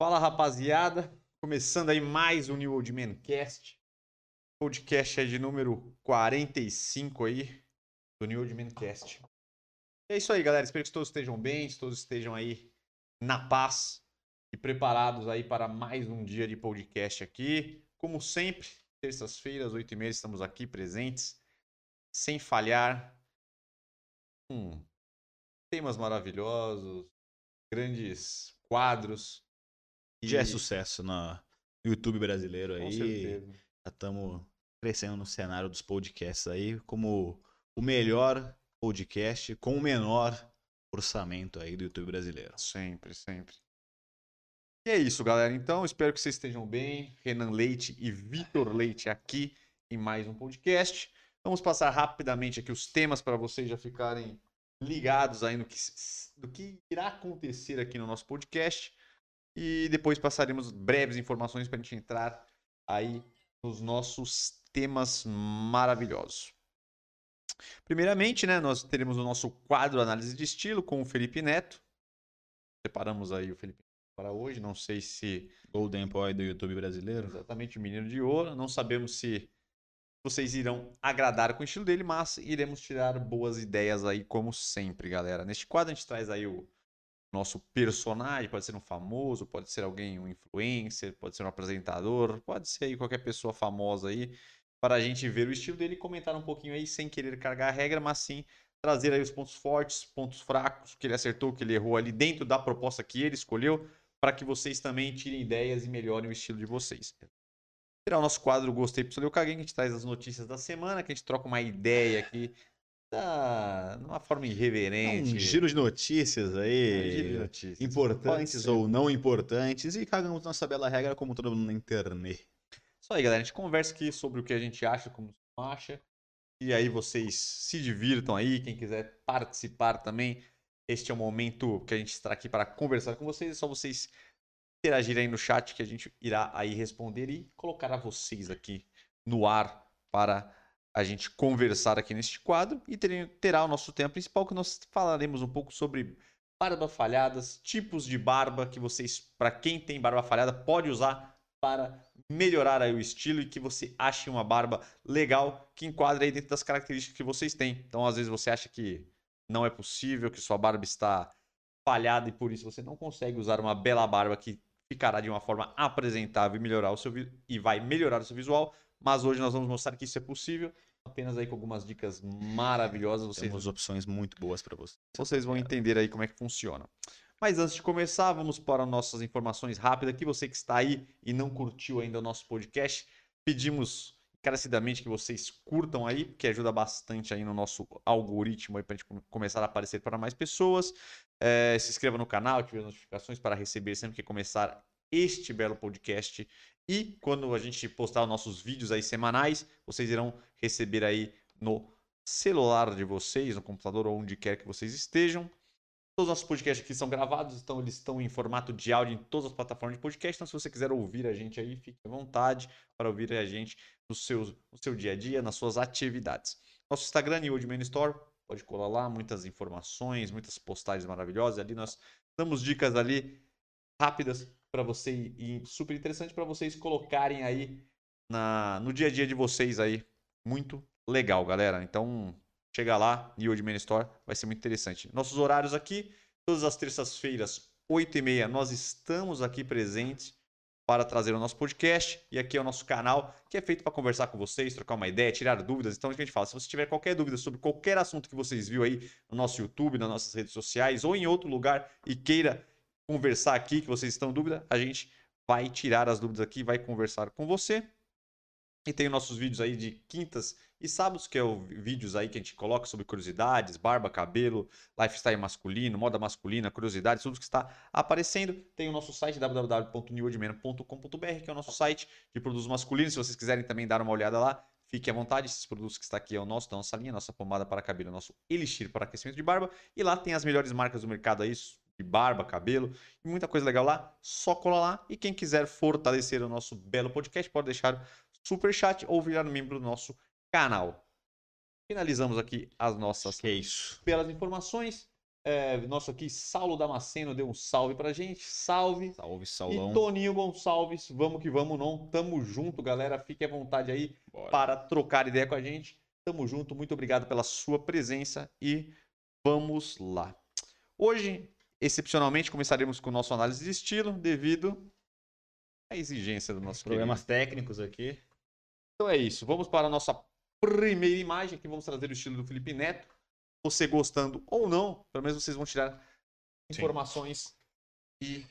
Fala rapaziada, começando aí mais um New Old Man Cast. Podcast é de número 45 aí do New Old Man Cast. É isso aí, galera. Espero que todos estejam bem, que todos estejam aí na paz e preparados aí para mais um dia de podcast aqui. Como sempre, terças-feiras, 8h30, estamos aqui presentes, sem falhar, com temas maravilhosos, grandes quadros. Já é sucesso no YouTube brasileiro Com aí. certeza. Já estamos crescendo no cenário dos podcasts aí como o melhor podcast com o menor orçamento aí do YouTube brasileiro. Sempre, sempre. E é isso, galera. Então, espero que vocês estejam bem. Renan Leite e Vitor Leite aqui em mais um podcast. Vamos passar rapidamente aqui os temas para vocês já ficarem ligados aí no que, do que irá acontecer aqui no nosso podcast. E depois passaremos breves informações para a gente entrar aí nos nossos temas maravilhosos. Primeiramente, né, nós teremos o nosso quadro Análise de Estilo com o Felipe Neto. Separamos aí o Felipe Neto para hoje. Não sei se Golden Boy do YouTube brasileiro. exatamente o Menino de Ouro. Não sabemos se vocês irão agradar com o estilo dele, mas iremos tirar boas ideias aí, como sempre, galera. Neste quadro a gente traz aí o nosso personagem, pode ser um famoso, pode ser alguém, um influencer, pode ser um apresentador, pode ser aí qualquer pessoa famosa aí, para a gente ver o estilo dele e comentar um pouquinho aí, sem querer carregar a regra, mas sim trazer aí os pontos fortes, pontos fracos, que ele acertou, que ele errou ali dentro da proposta que ele escolheu, para que vocês também tirem ideias e melhorem o estilo de vocês. Será o nosso quadro Gostei, Pistolei, eu caguei, que a gente traz as notícias da semana, que a gente troca uma ideia aqui, da... de uma forma irreverente. um giro de notícias É, aí. giro de notícias. Importantes ou não importantes. E cagamos nossa bela regra como todo mundo na internet. Isso aí, galera. A gente conversa aqui sobre o que a gente acha, como não acha. E aí vocês se divirtam aí. Quem quiser participar também, este é o momento que a gente está aqui para conversar com vocês. É só vocês interagirem aí no chat que a gente irá aí responder e colocar a vocês aqui no ar para a gente conversar aqui neste quadro. E ter- terá o nosso tema principal que nós falaremos um pouco sobre barba falhadas, tipos de barba que vocês, para quem tem barba falhada, pode usar para melhorar o estilo e que você ache uma barba legal que enquadre aí dentro das características que vocês têm. Então, às vezes você acha que não é possível, que sua barba está falhada e por isso você não consegue usar uma bela barba que ficará de uma forma apresentável e melhorar o seu e vai melhorar o seu visual. Mas hoje nós vamos mostrar que isso é possível, apenas aí com algumas dicas maravilhosas. Vocês Temos opções muito boas para você. vocês vão entender aí como é que funciona. Mas antes de começar, vamos para nossas informações rápidas aqui. Você que está aí e não curtiu ainda o nosso podcast, pedimos encarecidamente que vocês curtam aí, porque ajuda bastante aí no nosso algoritmo para a gente come- começar a aparecer para mais pessoas. É, se inscreva no canal, ative as notificações para receber sempre que começar este belo podcast. E quando a gente postar os nossos vídeos aí semanais, vocês irão receber aí no celular de vocês, no computador ou onde quer que vocês estejam. Todos os nossos podcasts aqui são gravados, então eles estão em formato de áudio em todas as plataformas de podcast. Então, se você quiser ouvir a gente aí, fique à vontade para ouvir a gente no seu, no seu dia a dia, nas suas atividades. Nosso Instagram, New Old Man Store, pode colar lá, muitas informações, muitas postagens maravilhosas. Ali nós damos dicas ali rápidas para você e super interessante para vocês colocarem aí na, no dia a dia de vocês aí. Muito legal, galera. Então, chega lá, New Old Man Store, vai ser muito interessante. Nossos horários aqui, todas as terças-feiras, 8h30, nós estamos aqui presentes para trazer o nosso podcast. E aqui é o nosso canal, que é feito para conversar com vocês, trocar uma ideia, tirar dúvidas. Então, o que a gente fala? Se você tiver qualquer dúvida sobre qualquer assunto que vocês viram aí no nosso YouTube, nas nossas redes sociais ou em outro lugar e queira conversar aqui, que vocês estão em dúvida, a gente vai tirar as dúvidas aqui, vai conversar com você. E tem os nossos vídeos aí de quintas e sábados, que é o vídeos aí que a gente coloca sobre curiosidades, barba, cabelo, lifestyle masculino, moda masculina, curiosidades, tudo que está aparecendo. Tem o nosso site www.newoldman.com.br, que é o nosso site de produtos masculinos. Se vocês quiserem também dar uma olhada lá, fique à vontade. Esses produtos que está aqui é o nosso, da nossa linha, nossa pomada para cabelo, nosso elixir para aquecimento de barba. E lá tem as melhores marcas do mercado aí, de barba, cabelo e muita coisa legal lá. Só cola lá. E quem quiser fortalecer o nosso belo podcast, pode deixar super chat ou virar membro do nosso canal. Finalizamos aqui as nossas Que é isso. belas informações. É, nosso aqui, Saulo Damasceno, deu um salve pra gente. Salve. Salve, E Saulão. Toninho Gonçalves, vamos que vamos, não. Tamo junto, galera. Fique à vontade aí Bora. para trocar ideia com a gente. Tamo junto, muito obrigado pela sua presença e vamos lá. Hoje, excepcionalmente, começaremos com o nosso análise de estilo, devido à exigência do nosso Problemas querido. técnicos aqui. Então é isso, vamos para a nossa primeira imagem, que vamos trazer o estilo do Felipe Neto. Você gostando ou não, pelo menos vocês vão tirar Sim. informações e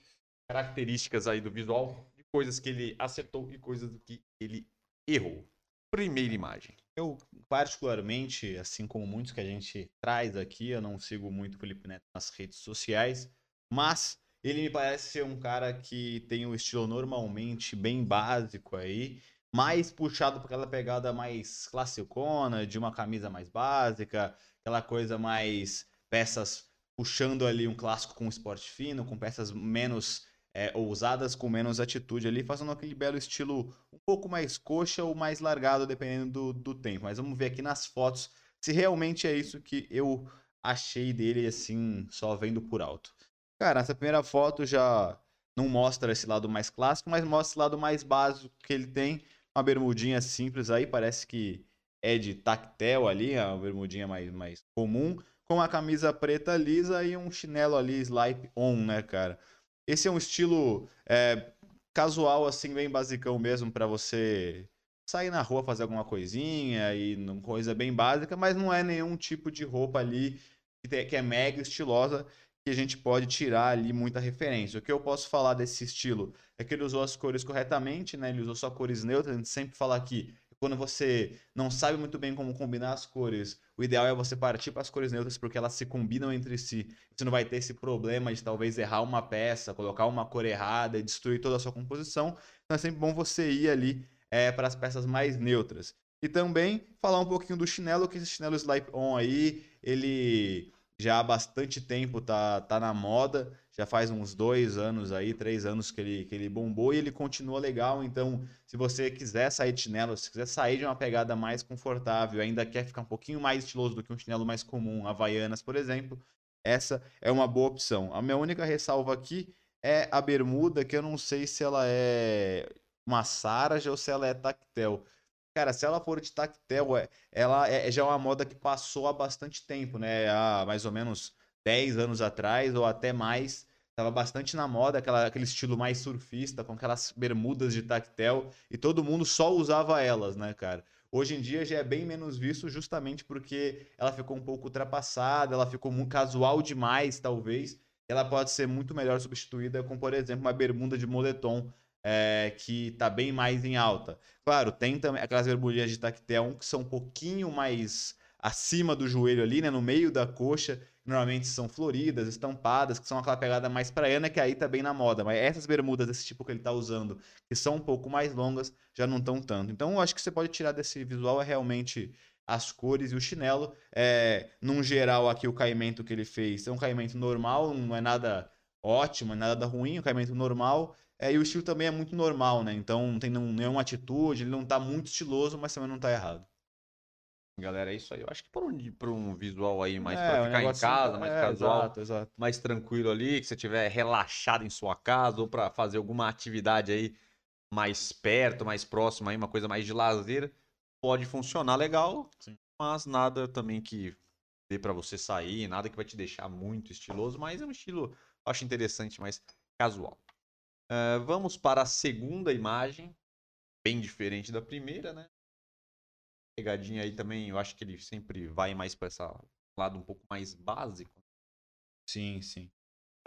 características aí do visual, de coisas que ele acertou e coisas que ele errou. Primeira imagem. Eu, particularmente, assim como muitos que a gente traz aqui, eu não sigo muito o Felipe Neto nas redes sociais, mas ele me parece ser um cara que tem um estilo normalmente bem básico aí, mais puxado por aquela pegada mais classicona, de uma camisa mais básica, aquela coisa mais peças puxando ali um clássico com esporte fino, com peças menos é, ousadas, com menos atitude ali, fazendo aquele belo estilo um pouco mais coxa ou mais largado, dependendo do, do tempo. Mas vamos ver aqui nas fotos se realmente é isso que eu achei dele, assim, só vendo por alto. Cara, essa primeira foto já não mostra esse lado mais clássico, mas mostra esse lado mais básico que ele tem. Uma bermudinha simples aí, parece que é de tactel ali, é uma bermudinha mais, mais comum, com a camisa preta lisa e um chinelo ali, slipe on, né, cara? Esse é um estilo é, casual, assim, bem basicão mesmo, pra você sair na rua fazer alguma coisinha e coisa bem básica, mas não é nenhum tipo de roupa ali que, te- que é mega estilosa que a gente pode tirar ali muita referência. O que eu posso falar desse estilo é que ele usou as cores corretamente, né? Ele usou só cores neutras. A gente sempre fala aqui, quando você não sabe muito bem como combinar as cores, o ideal é você partir para as cores neutras porque elas se combinam entre si. Você não vai ter esse problema de talvez errar uma peça, colocar uma cor errada e destruir toda a sua composição. Então é sempre bom você ir ali é, para as peças mais neutras. E também falar um pouquinho do chinelo, que esse chinelo Slipe On aí, ele já há bastante tempo tá, tá na moda, já faz uns dois anos aí, três anos que ele, que ele bombou e ele continua legal. Então, se você quiser sair de chinelo, se quiser sair de uma pegada mais confortável, ainda quer ficar um pouquinho mais estiloso do que um chinelo mais comum, Havaianas, por exemplo, essa é uma boa opção. A minha única ressalva aqui é a bermuda, que eu não sei se ela é uma sarja ou se ela é tactel. Cara, se ela for de tactel, é- ela é, já é uma moda que passou há bastante tempo, né? Há mais ou menos 10 anos atrás ou até mais. Tava bastante na moda, aquela, aquele estilo mais surfista, com aquelas bermudas de tactel, e todo mundo só usava elas, né, cara? Hoje em dia já é bem menos visto, justamente porque ela ficou um pouco ultrapassada, ela ficou muito casual demais, talvez. Ela pode ser muito melhor substituída com, por exemplo, uma bermuda de moletom, é, que tá bem mais em alta. Claro, tem também aquelas bermudinhas de tactel que são um pouquinho mais acima do joelho ali, né, no meio da coxa, normalmente são floridas, estampadas, que são aquela pegada mais praiana, que aí tá bem na moda. Mas essas bermudas desse tipo que ele tá usando, que são um pouco mais longas, já não estão tanto. Então, eu acho que você pode tirar desse visual é realmente as cores e o chinelo. É, num geral, aqui o caimento que ele fez é um caimento normal, não é nada ótimo, é nada ruim, é um caimento normal. É, e o estilo também é muito normal, né? Então não tem nenhum- nenhuma atitude, ele não tá muito estiloso, mas também não tá errado. Galera, é isso aí. Eu acho que por um, um visual aí mais É, um ficar em casa, mais é, casual, Exato, exato. mais tranquilo ali, que você tiver relaxado em sua casa ou pra fazer alguma atividade aí mais perto, mais próximo aí, uma coisa mais de lazer, pode funcionar legal, Sim. mas nada também que dê pra você sair, nada que vai te deixar muito estiloso, mas é um estilo, eu acho interessante, mas casual. Eh, vamos para a segunda imagem, bem diferente da primeira, né? Pegadinha aí também, eu acho que ele sempre vai mais para esse lado um pouco mais básico. Sim, sim.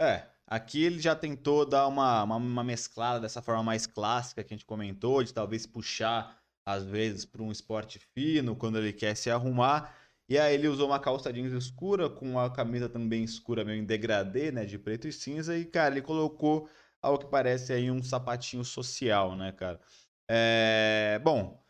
É, aqui ele já tentou dar uma, uma, uma mesclada dessa forma mais clássica que a gente comentou, de talvez puxar, às vezes, para um esporte fino, quando ele quer se arrumar. E aí ele usou uma calça jeans escura, com a camisa também escura, meio em degradê, né, de preto e cinza. E, cara, ele colocou ao que parece aí um sapatinho social, né, cara? É, bom,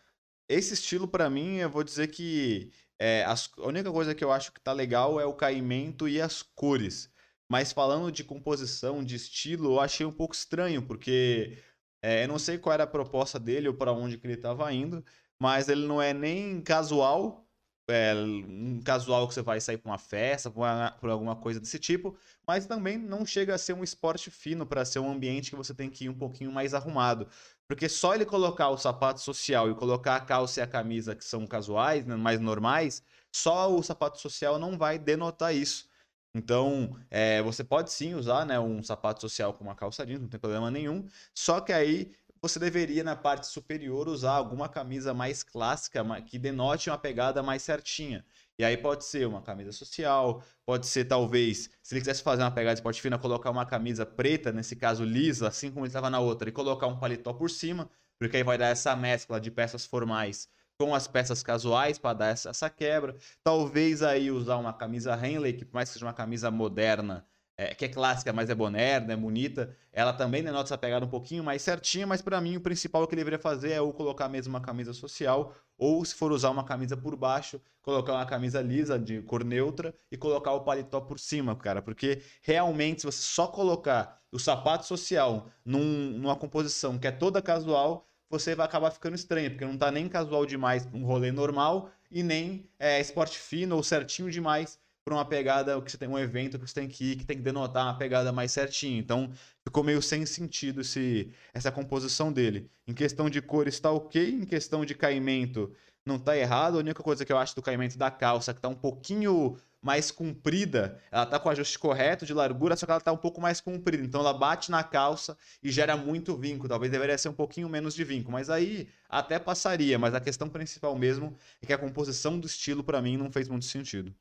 esse estilo pra mim, eu vou dizer que é, as- a única coisa que eu acho que tá legal é o caimento e as cores. Mas falando de composição, de estilo, eu achei um pouco estranho, porque é, eu não sei qual era a proposta dele ou para onde que ele estava indo, mas ele não é nem casual, é, um casual que você vai sair para uma festa, por alguma coisa desse tipo, mas também não chega a ser um esporte fino para ser um ambiente que você tem que ir um pouquinho mais arrumado. Porque só ele colocar o sapato social e colocar a calça e a camisa que são casuais, né, mais normais, só o sapato social não vai denotar isso. Então, é, você pode sim usar né, um sapato social com uma calça jeans, não tem problema nenhum. Só que aí você deveria, na parte superior, usar alguma camisa mais clássica, que denote uma pegada mais certinha. E aí pode ser uma camisa social, pode ser talvez, se ele quisesse fazer uma pegada esporte fina, colocar uma camisa preta, nesse caso lisa, assim como ele estava na outra, e colocar um paletó por cima, porque aí vai dar essa mescla de peças formais com as peças casuais para dar essa, essa, quebra. Talvez aí usar uma camisa Henley, que por mais que seja uma camisa moderna, é, que é clássica, mas é moderna, é bonita, ela também denota essa pegada um pouquinho mais certinha, mas para mim o principal que ele deveria fazer é ou colocar mesmo uma camisa social, ou se for usar uma camisa por baixo, colocar uma camisa lisa de cor neutra e colocar o paletó por cima, cara, porque realmente se você só colocar o sapato social num, numa composição que é toda casual, você vai acabar ficando estranho, porque não tá nem casual demais para um rolê normal e nem é, esporte fino ou certinho demais para uma pegada que você tem um evento que você tem que ir, que tem que denotar uma pegada mais certinho. Então, ficou meio sem sentido esse, essa composição dele. Em questão de cor está ok, em questão de caimento não está errado. A única coisa que eu acho do caimento da calça que está um pouquinho mais comprida, ela tá com o ajuste correto de largura, só que ela tá um pouco mais comprida. Então ela bate na calça e gera muito vinco. Talvez deveria ser um pouquinho menos de vinco, mas aí até passaria. Mas a questão principal mesmo é que a composição do estilo para mim não fez muito sentido.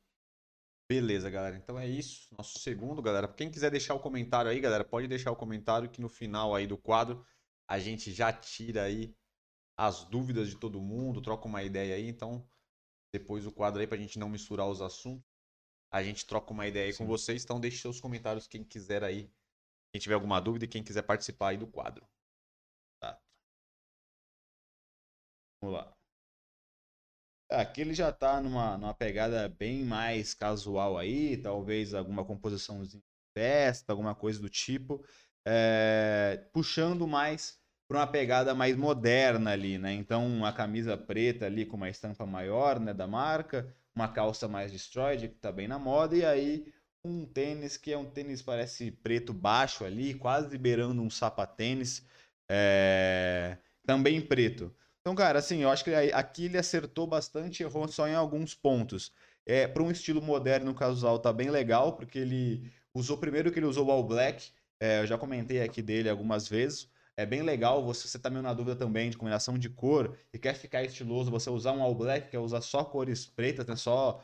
Beleza, galera. Então é isso. Nosso segundo, galera. Quem quiser deixar o comentário aí, galera, pode deixar o comentário que no final aí do quadro a gente já tira aí as dúvidas de todo mundo, troca uma ideia aí. Então, depois do quadro aí pra gente não misturar os assuntos a gente troca uma ideia aí Sim. com vocês. Então deixe seus comentários quem quiser aí. Quem tiver alguma dúvida e quem quiser participar aí do quadro. Tá. Vamos lá. Aqui ele já tá numa, numa pegada bem mais casual aí, talvez alguma composição de festa, alguma coisa do tipo, é, puxando mais para uma pegada mais moderna ali, né? Então, uma camisa preta ali com uma estampa maior, né, da marca, uma calça mais destroyed, que tá bem na moda, e aí um tênis que é um tênis parece preto baixo ali, quase liberando um sapatênis, é... também preto. Então, cara, assim, eu acho que aqui ele acertou bastante, errou só em alguns pontos. É, para um estilo moderno casual tá bem legal, porque ele usou primeiro que ele usou o All Black, é, eu já comentei aqui dele algumas vezes. É bem legal, você, você tá meio na dúvida também de combinação de cor e quer ficar estiloso, você usar um all black, quer usar só cores pretas, né? Só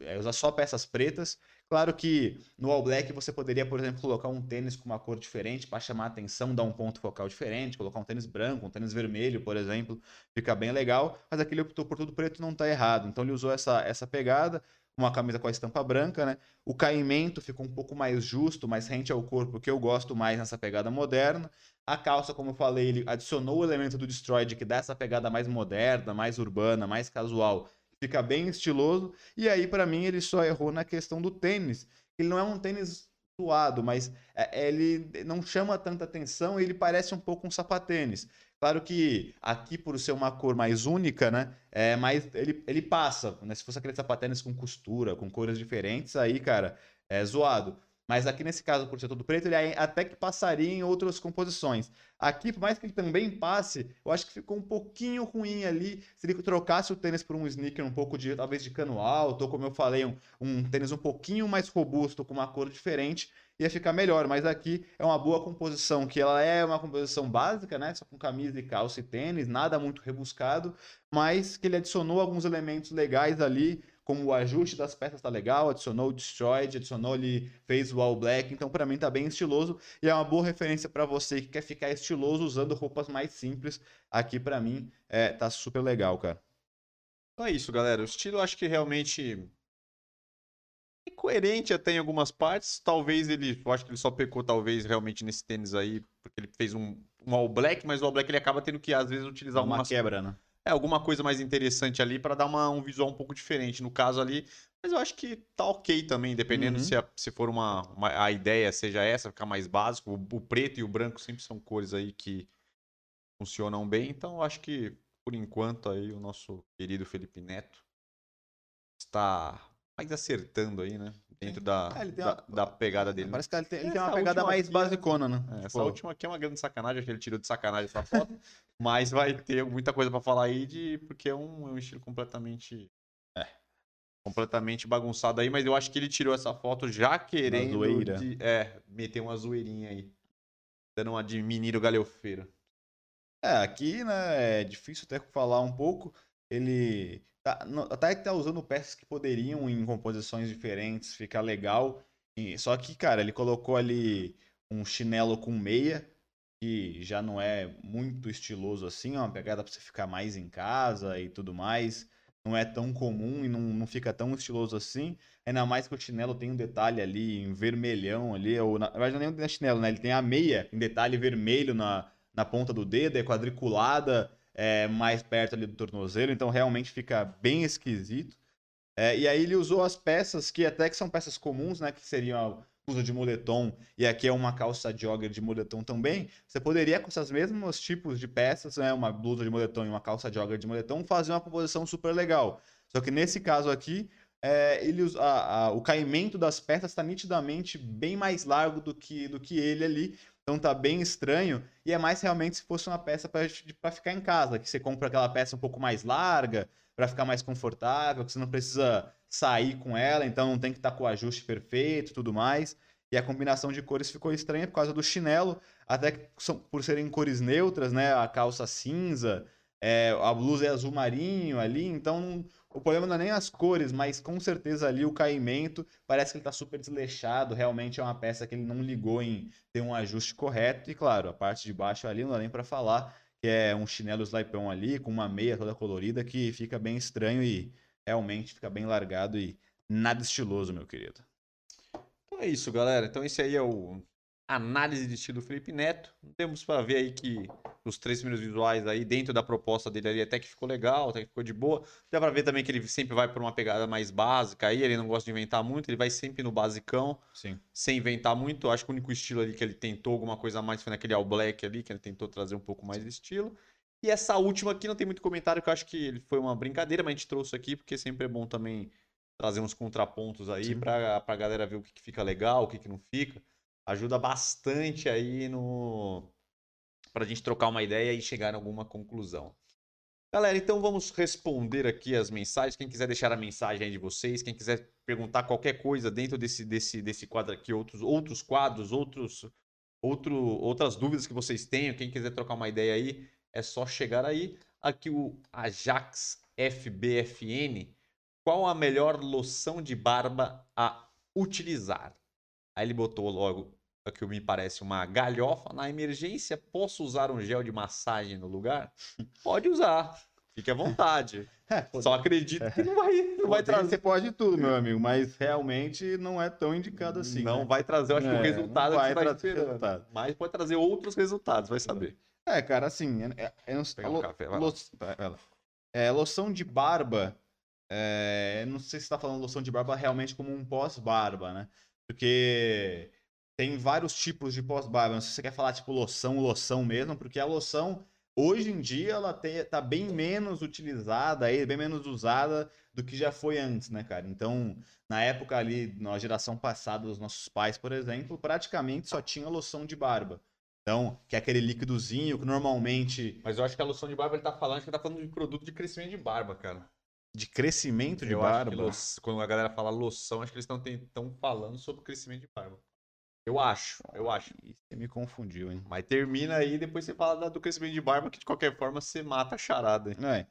é, usar só peças pretas. Claro que no All Black você poderia, por exemplo, colocar um tênis com uma cor diferente para chamar a atenção, dar um ponto focal diferente, colocar um tênis branco, um tênis vermelho, por exemplo, fica bem legal. Mas aquele optou por tudo preto não está errado. Então ele usou essa, essa pegada, uma camisa com a estampa branca, né? O caimento ficou um pouco mais justo, mais rente ao corpo, que eu gosto mais nessa pegada moderna. A calça, como eu falei, ele adicionou o elemento do Destroyed, que dá essa pegada mais moderna, mais urbana, mais casual. Fica bem estiloso. E aí, para mim, ele só errou na questão do tênis. Ele não é um tênis suado, mas é, ele não chama tanta atenção ele parece um pouco um sapatênis. Claro que aqui, por ser uma cor mais única, né? É mais, ele, ele passa. Né? Se fosse aquele sapatênis com costura, com cores diferentes, aí, cara, é zoado. Mas aqui nesse caso, por ser todo preto, ele até que passaria em outras composições. Aqui, por mais que ele também passe, eu acho que ficou um pouquinho ruim ali. Se ele trocasse o tênis por um sneaker um pouco de, talvez, de cano alto, ou como eu falei, um, um tênis um pouquinho mais robusto, com uma cor diferente, ia ficar melhor. Mas aqui é uma boa composição, que ela é uma composição básica, né? Só com camisa e calça e tênis, nada muito rebuscado, mas que ele adicionou alguns elementos legais ali como o ajuste das peças tá legal, adicionou o Destroyed, adicionou ali, fez o All Black, então para mim tá bem estiloso e é uma boa referência para você que quer ficar estiloso usando roupas mais simples. Aqui para mim é, tá super legal, cara. Então é isso, galera. O estilo eu acho que realmente é coerente até em algumas partes. Talvez ele, eu acho que ele só pecou talvez realmente nesse tênis aí, porque ele fez um, um All Black, mas o All Black ele acaba tendo que às vezes utilizar uma quebra, né? É, alguma coisa mais interessante ali para dar uma, um visual um pouco diferente no caso ali. Mas eu acho que tá ok também, dependendo uhum. se, a, se for uma, uma, a ideia seja essa, ficar mais básico. O, o, preto e o branco sempre são cores aí que funcionam bem. Então eu acho que, por enquanto, aí o nosso querido Felipe Neto está mais acertando aí, né? Dentro da, É, ele tem da, uma- da pegada dele. né? Parece que ele tem, ele tem Essa uma pegada mais aqui é- basicona, né? É, Tipo, essa última aqui é uma grande sacanagem, acho que ele tirou de sacanagem essa foto. mas vai ter muita coisa pra falar aí, de, porque é um, é um estilo completamente. É. Completamente bagunçado aí, mas eu acho que ele tirou essa foto já querendo. zoeira. de- é, meter uma zoeirinha aí. Dando uma de menino galhofeiro. É, aqui, né, é difícil até falar um pouco. Ele tá, no- até que tá usando peças que poderiam em composições diferentes ficar legal. E- só que, cara, ele colocou ali um chinelo com meia, que já não é muito estiloso assim, é uma pegada pra você ficar mais em casa e tudo mais. Não é tão comum e não, não fica tão estiloso assim. Ainda mais que o chinelo tem um detalhe ali em vermelhão ali, ou na, na verdade não é nem o chinelo, né? Ele tem a meia em detalhe vermelho na, na ponta do dedo, é quadriculada é, mais perto ali do tornozelo, então realmente fica bem esquisito. É, e aí ele usou as peças que até que são peças comuns, né? Que seriam a blusa de moletom e aqui é uma calça jogger de moletom também. Você poderia com esses mesmos tipos de peças, né? Uma blusa de moletom e uma calça jogger de moletom, fazer uma composição super legal. Só que nesse caso aqui, é, ele, a- a- o caimento das peças está nitidamente bem mais largo do que, do que ele ali. Então tá bem estranho. E é mais realmente se fosse uma peça para ficar em casa, que você compra aquela peça um pouco mais larga, para ficar mais confortável, que você não precisa sair com ela, então não tem que estar com o ajuste perfeito e tudo mais. E a combinação de cores ficou estranha por causa do chinelo, até que são, por serem cores neutras, né? A calça cinza, é, a blusa é azul marinho ali, então o problema não é nem as cores, mas com certeza ali o caimento parece que ele tá super desleixado, realmente é uma peça que ele não ligou em ter um ajuste correto. E claro, a parte de baixo ali não dá nem para falar, que é um chinelo slaipão ali, com uma meia toda colorida, que fica bem estranho e realmente fica bem largado e nada estiloso, meu querido. Então é isso, galera. Então esse aí é o análise de estilo Felipe Neto. Temos para ver aí que os três primeiros visuais aí dentro da proposta dele ali até que ficou legal, até que ficou de boa. Dá para ver também que ele sempre vai por uma pegada mais básica aí, ele não gosta de inventar muito, ele vai sempre no basicão, Sim. sem inventar muito. Acho que o único estilo ali que ele tentou alguma coisa a mais foi naquele All Black ali, que ele tentou trazer um pouco mais de estilo. E essa última aqui não tem muito comentário, que eu acho que ele foi uma brincadeira, mas a gente trouxe aqui porque sempre é bom também trazer uns contrapontos aí pra, pra galera ver o que, que fica legal, o que, que não fica. Ajuda bastante aí no. pra gente trocar uma ideia e chegar em alguma conclusão. Galera, então vamos responder aqui as mensagens. Quem quiser deixar a mensagem aí de vocês, quem quiser perguntar qualquer coisa dentro desse, desse, desse quadro aqui, outros, outros quadros, outros, outro, outras dúvidas que vocês tenham, quem quiser trocar uma ideia aí, é só chegar aí. Aqui o Ajax FBFN. Qual a melhor loção de barba a utilizar? Aí ele botou logo o que me parece uma galhofa. Na emergência, posso usar um gel de massagem no lugar? Pode usar. Fique à vontade. É, Só acredito que não vai, não vai trazer. Você pode tudo, meu amigo, mas realmente não é tão indicado assim. não né? vai trazer, eu acho que o É, resultado não que você vai tá esperando. resultado. Mas pode trazer outros resultados, vai saber. É, cara, assim, é, é, é, um lo- café, vai lo- vai, vai. É, loção de barba, é, não sei se você tá falando loção de barba realmente como um pós-barba, né? Porque tem vários tipos de pós-barba. Não sei se você quer falar tipo loção, loção mesmo, porque a loção, hoje em dia, ela tem, tá bem menos utilizada, aí, bem menos usada do que já foi antes, né, cara? Então, na época ali, na geração passada dos nossos pais, por exemplo, praticamente só tinha loção de barba. Então, que é aquele líquidozinho que normalmente Mas eu acho que a loção de barba ele tá falando, acho que ele tá falando de produto de crescimento de barba, cara. De crescimento de eu barba. que lo- quando a galera fala loção, acho que eles estão falando sobre crescimento de barba. Eu acho, eu acho. Você me confundiu, hein? Mas termina aí, depois você fala do crescimento de barba, que de qualquer forma você mata a charada. hein? É.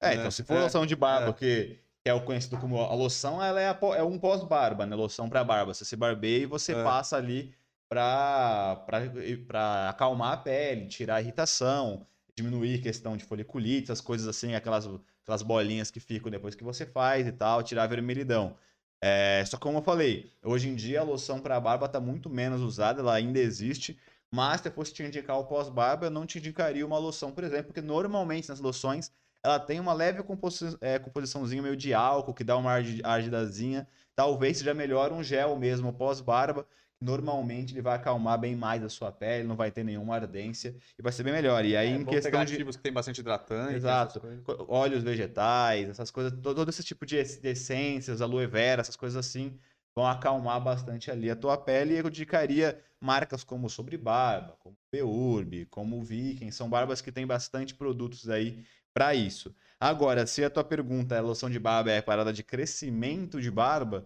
É, então, É, se for é, loção de barba, é. que, é o conhecido como a loção, ela é, a é um pós-barba, né? Loção pra barba. Você se barbeia e você É. passa ali pra, pra, pra acalmar a pele, tirar a irritação, diminuir questão de foliculite, as coisas assim, aquelas, aquelas bolinhas que ficam depois que você faz e tal, tirar a vermelhidão. É, só como eu falei, hoje em dia a loção para barba está muito menos usada, ela ainda existe, mas se eu fosse te indicar o pós-barba, eu não te indicaria uma loção, por exemplo, porque normalmente nas loções ela tem uma leve composi é, composiçãozinha meio de álcool, que dá uma ardi- argidazinha, talvez seja melhor um gel mesmo pós-barba, normalmente ele vai acalmar bem mais a sua pele, não vai ter nenhuma ardência e vai ser bem melhor. E aí, É, em questão de ativos que tem bastante hidratante. Exato. óleos vegetais, essas coisas, to- todo esse tipo de essências, aloe vera, essas coisas assim, vão acalmar bastante ali a tua pele. E eu indicaria marcas como Sobre Barba, como Beurb, como Viking, são barbas que têm bastante produtos aí para isso. Agora, se a tua pergunta é loção de barba é parada de crescimento de barba,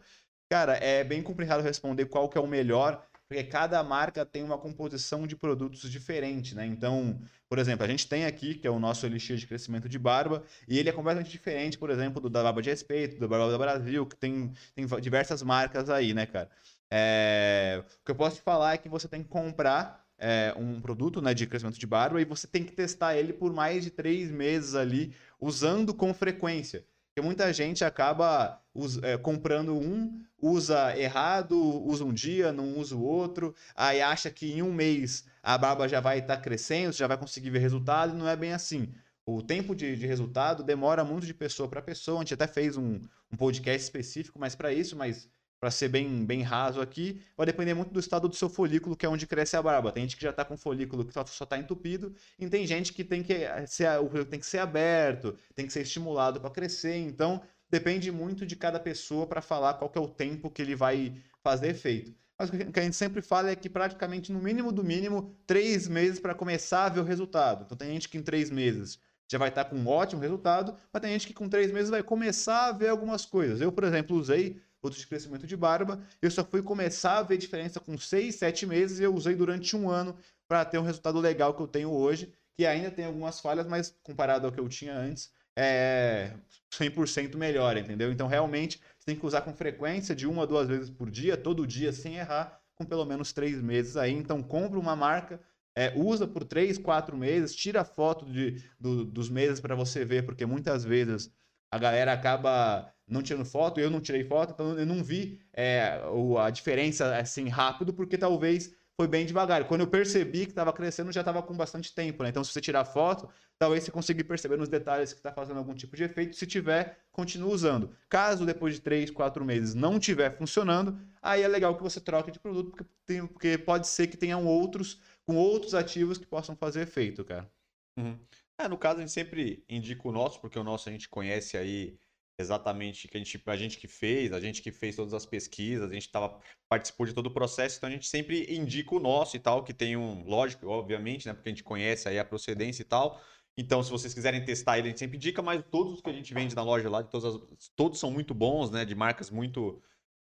cara, é bem complicado responder qual que é o melhor, porque cada marca tem uma composição de produtos diferente, né? Então, por exemplo, a gente tem aqui, que é o nosso elixir de crescimento de barba, e ele é completamente diferente, por exemplo, do da Barba de Respeito, do Barba do Brasil, que tem, tem diversas marcas aí, né, cara? É, O que eu posso te falar é que você tem que comprar é, um produto né, de crescimento de barba e você tem que testar ele por mais de três meses ali, usando com frequência. Porque muita gente acaba é, comprando um, usa errado, usa um dia, não usa o outro, aí acha que em um mês a barba já vai estar crescendo, já vai conseguir ver resultado, e não é bem assim. O tempo de, de resultado demora muito de pessoa para pessoa. A gente até fez um, um podcast específico mais para isso, mas para ser bem, bem raso aqui, vai depender muito do estado do seu folículo, que é onde cresce a barba. Tem gente que já está com folículo que só, só tá entupido, e tem gente que tem que ser, o tem que ser aberto, tem que ser estimulado para crescer. Então, depende muito de cada pessoa para falar qual é o tempo que ele vai fazer efeito. Mas o que a gente sempre fala é que praticamente, no mínimo do mínimo, três meses para começar a ver o resultado. Então tem gente que em três meses já vai estar com um ótimo resultado, mas tem gente que com três meses vai começar a ver algumas coisas. Eu, por exemplo, usei outro de crescimento de barba, eu só fui começar a ver diferença com seis, sete meses e eu usei durante um ano para ter um resultado legal que eu tenho hoje, que ainda tem algumas falhas, mas comparado ao que eu tinha antes, é 100% melhor, entendeu? Então, realmente, você tem que usar com frequência, de uma a duas vezes por dia, todo dia, sem errar, com pelo menos três meses aí. Então, compra uma marca, é, usa por três, quatro meses, tira foto de, do- dos meses para você ver, porque muitas vezes a galera acaba não tirando foto, eu não tirei foto, então eu não vi é, a diferença assim rápido, porque talvez foi bem devagar. Quando eu percebi que estava crescendo, já estava com bastante tempo, né? Então, se você tirar foto, talvez você consiga perceber nos detalhes que está fazendo algum tipo de efeito. Se tiver, continue usando. Caso depois de 3, 4 meses não estiver funcionando, aí é legal que você troque de produto, porque, tem- porque pode ser que tenham outros com outros ativos que possam fazer efeito, cara. Uhum. É, no caso, a gente sempre indica o nosso, porque o nosso a gente conhece aí exatamente que a gente, a gente que fez, a gente que fez todas as pesquisas, a gente tava, participou de todo o processo, então a gente sempre indica o nosso e tal, que tem um, lógico, obviamente, né, porque a gente conhece aí a procedência e tal. Então, se vocês quiserem testar ele, a gente sempre indica, mas todos os que a gente vende na loja lá, todas as- todos são muito bons, né, de marcas muito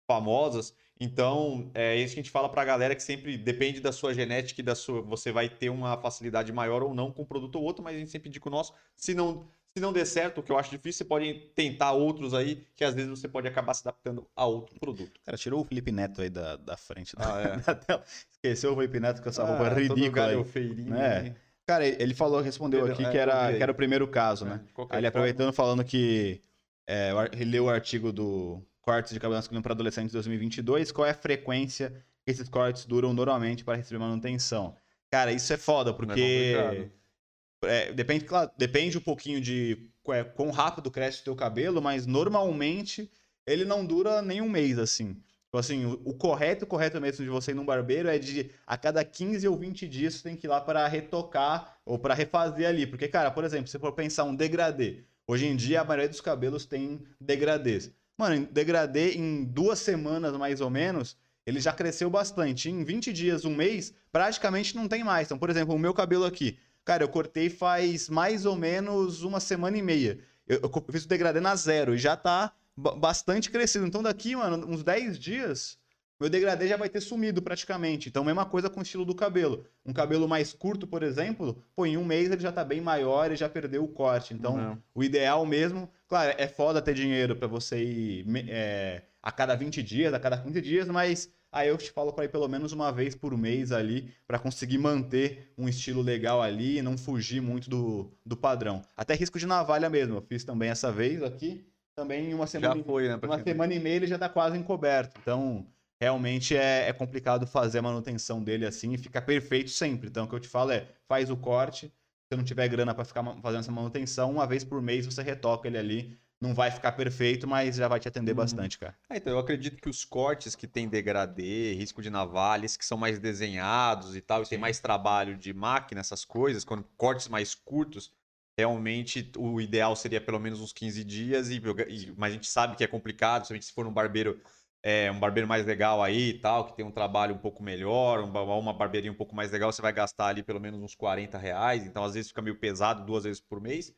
famosas. Então, é isso que a gente fala pra galera que sempre depende da sua genética e da sua. Você vai ter uma facilidade maior ou não com um produto ou outro, mas a gente sempre indica o nosso. Se não, se não der certo, o que eu acho difícil, você pode tentar outros aí, que às vezes você pode acabar se adaptando a outro produto. Cara, tirou o Felipe Neto aí da, da frente da, Ah, é. da tela. Esqueceu o Felipe Neto com essa roupa Ah, todo ridícula aí. galhofeirinho, É. né? Cara, ele falou, respondeu aqui é, que era, aí. que era o primeiro caso, né? É, qualquer Aí ele aproveitando falando que é, ele leu o artigo do cortes de cabelo masculino para adolescentes de 2022, qual é a frequência que esses cortes duram normalmente para receber manutenção? Cara, isso é foda, porque complicado. É, depende, claro, depende um pouquinho de é, quão rápido cresce o teu cabelo, mas normalmente ele não dura nem um mês, assim. Tipo assim, o, o correto, o correto mesmo de você ir num barbeiro é de a cada 15 ou 20 dias você tem que ir lá para retocar ou para refazer ali. Porque, cara, por exemplo, se for pensar um degradê, hoje em dia a maioria dos cabelos tem degradês. Mano, degradê em duas semanas mais ou menos, ele já cresceu bastante. Em 20 dias, um mês, praticamente não tem mais. Então, por exemplo, o meu cabelo aqui, cara, eu cortei faz mais ou menos uma semana e meia. Eu, eu fiz o degradê na zero e já tá ba- bastante crescido. Então, daqui, mano, uns 10 dias, meu degradê já vai ter sumido praticamente. Então, mesma coisa com o estilo do cabelo. Um cabelo mais curto, por exemplo, pô, em um mês ele já tá bem maior e já perdeu o corte. Então, Não. o ideal mesmo, claro, é foda ter dinheiro pra você ir é, a cada 20 dias, a cada 15 dias, mas aí eu te falo pra ir pelo menos uma vez por mês ali, pra conseguir manter um estilo legal ali e não fugir muito do, do padrão. Até risco de navalha mesmo, eu fiz também essa vez aqui, também uma semana, Já foi, né? uma semana e meia ele já tá quase encoberto. Então, realmente é, é complicado fazer a manutenção dele assim e ficar perfeito sempre. Então, o que eu te falo é, faz o corte, se não tiver grana para ficar fazendo essa manutenção, uma vez por mês você retoca ele ali não vai ficar perfeito, mas já vai te atender Uhum. bastante, cara. Ah, então eu acredito que os cortes que tem degradê, risco de navalha, esses que são mais desenhados e tal, e tem mais trabalho de máquina, essas coisas, quando cortes mais curtos, realmente o ideal seria pelo menos uns 15 dias, e, e- mas a gente sabe que é complicado, principalmente se for um barbeiro, é, um barbeiro mais legal aí e tal, que tem um trabalho um pouco melhor, um ba- uma barbearia um pouco mais legal, você vai gastar ali pelo menos uns 40 reais, então às vezes fica meio pesado duas vezes por mês.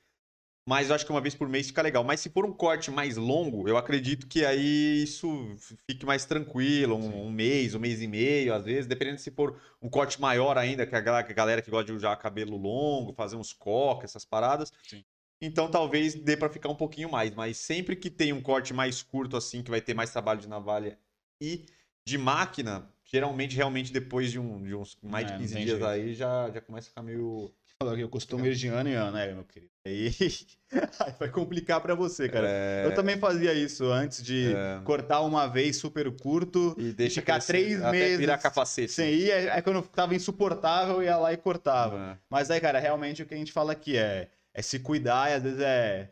Mas eu acho que uma vez por mês fica legal. Mas se for um corte mais longo, eu acredito que aí isso fique mais tranquilo. Um, um mês, um mês e meio, às vezes, dependendo se for um corte maior ainda, que a galera, que gosta de usar cabelo longo, fazer uns coques, essas paradas. Sim. Então talvez dê pra ficar um pouquinho mais. Mas sempre que tem um corte mais curto, assim, que vai ter mais trabalho de navalha e de máquina, geralmente, realmente, depois de, um- de uns mais É, de não 15 tem dias jeito. aí, já, já começa a ficar meio. Eu costumo ir de ano em ano, né, meu querido? Aí, aí vai complicar pra você, cara. É, Eu também fazia isso antes de É. cortar uma vez super curto. E deixa ficar crescer, três até meses virar capacete. Sem ir, é é quando tava insuportável, eu ia lá e cortava. É. Mas aí, cara, realmente o que a gente fala aqui é, é se cuidar e às vezes é,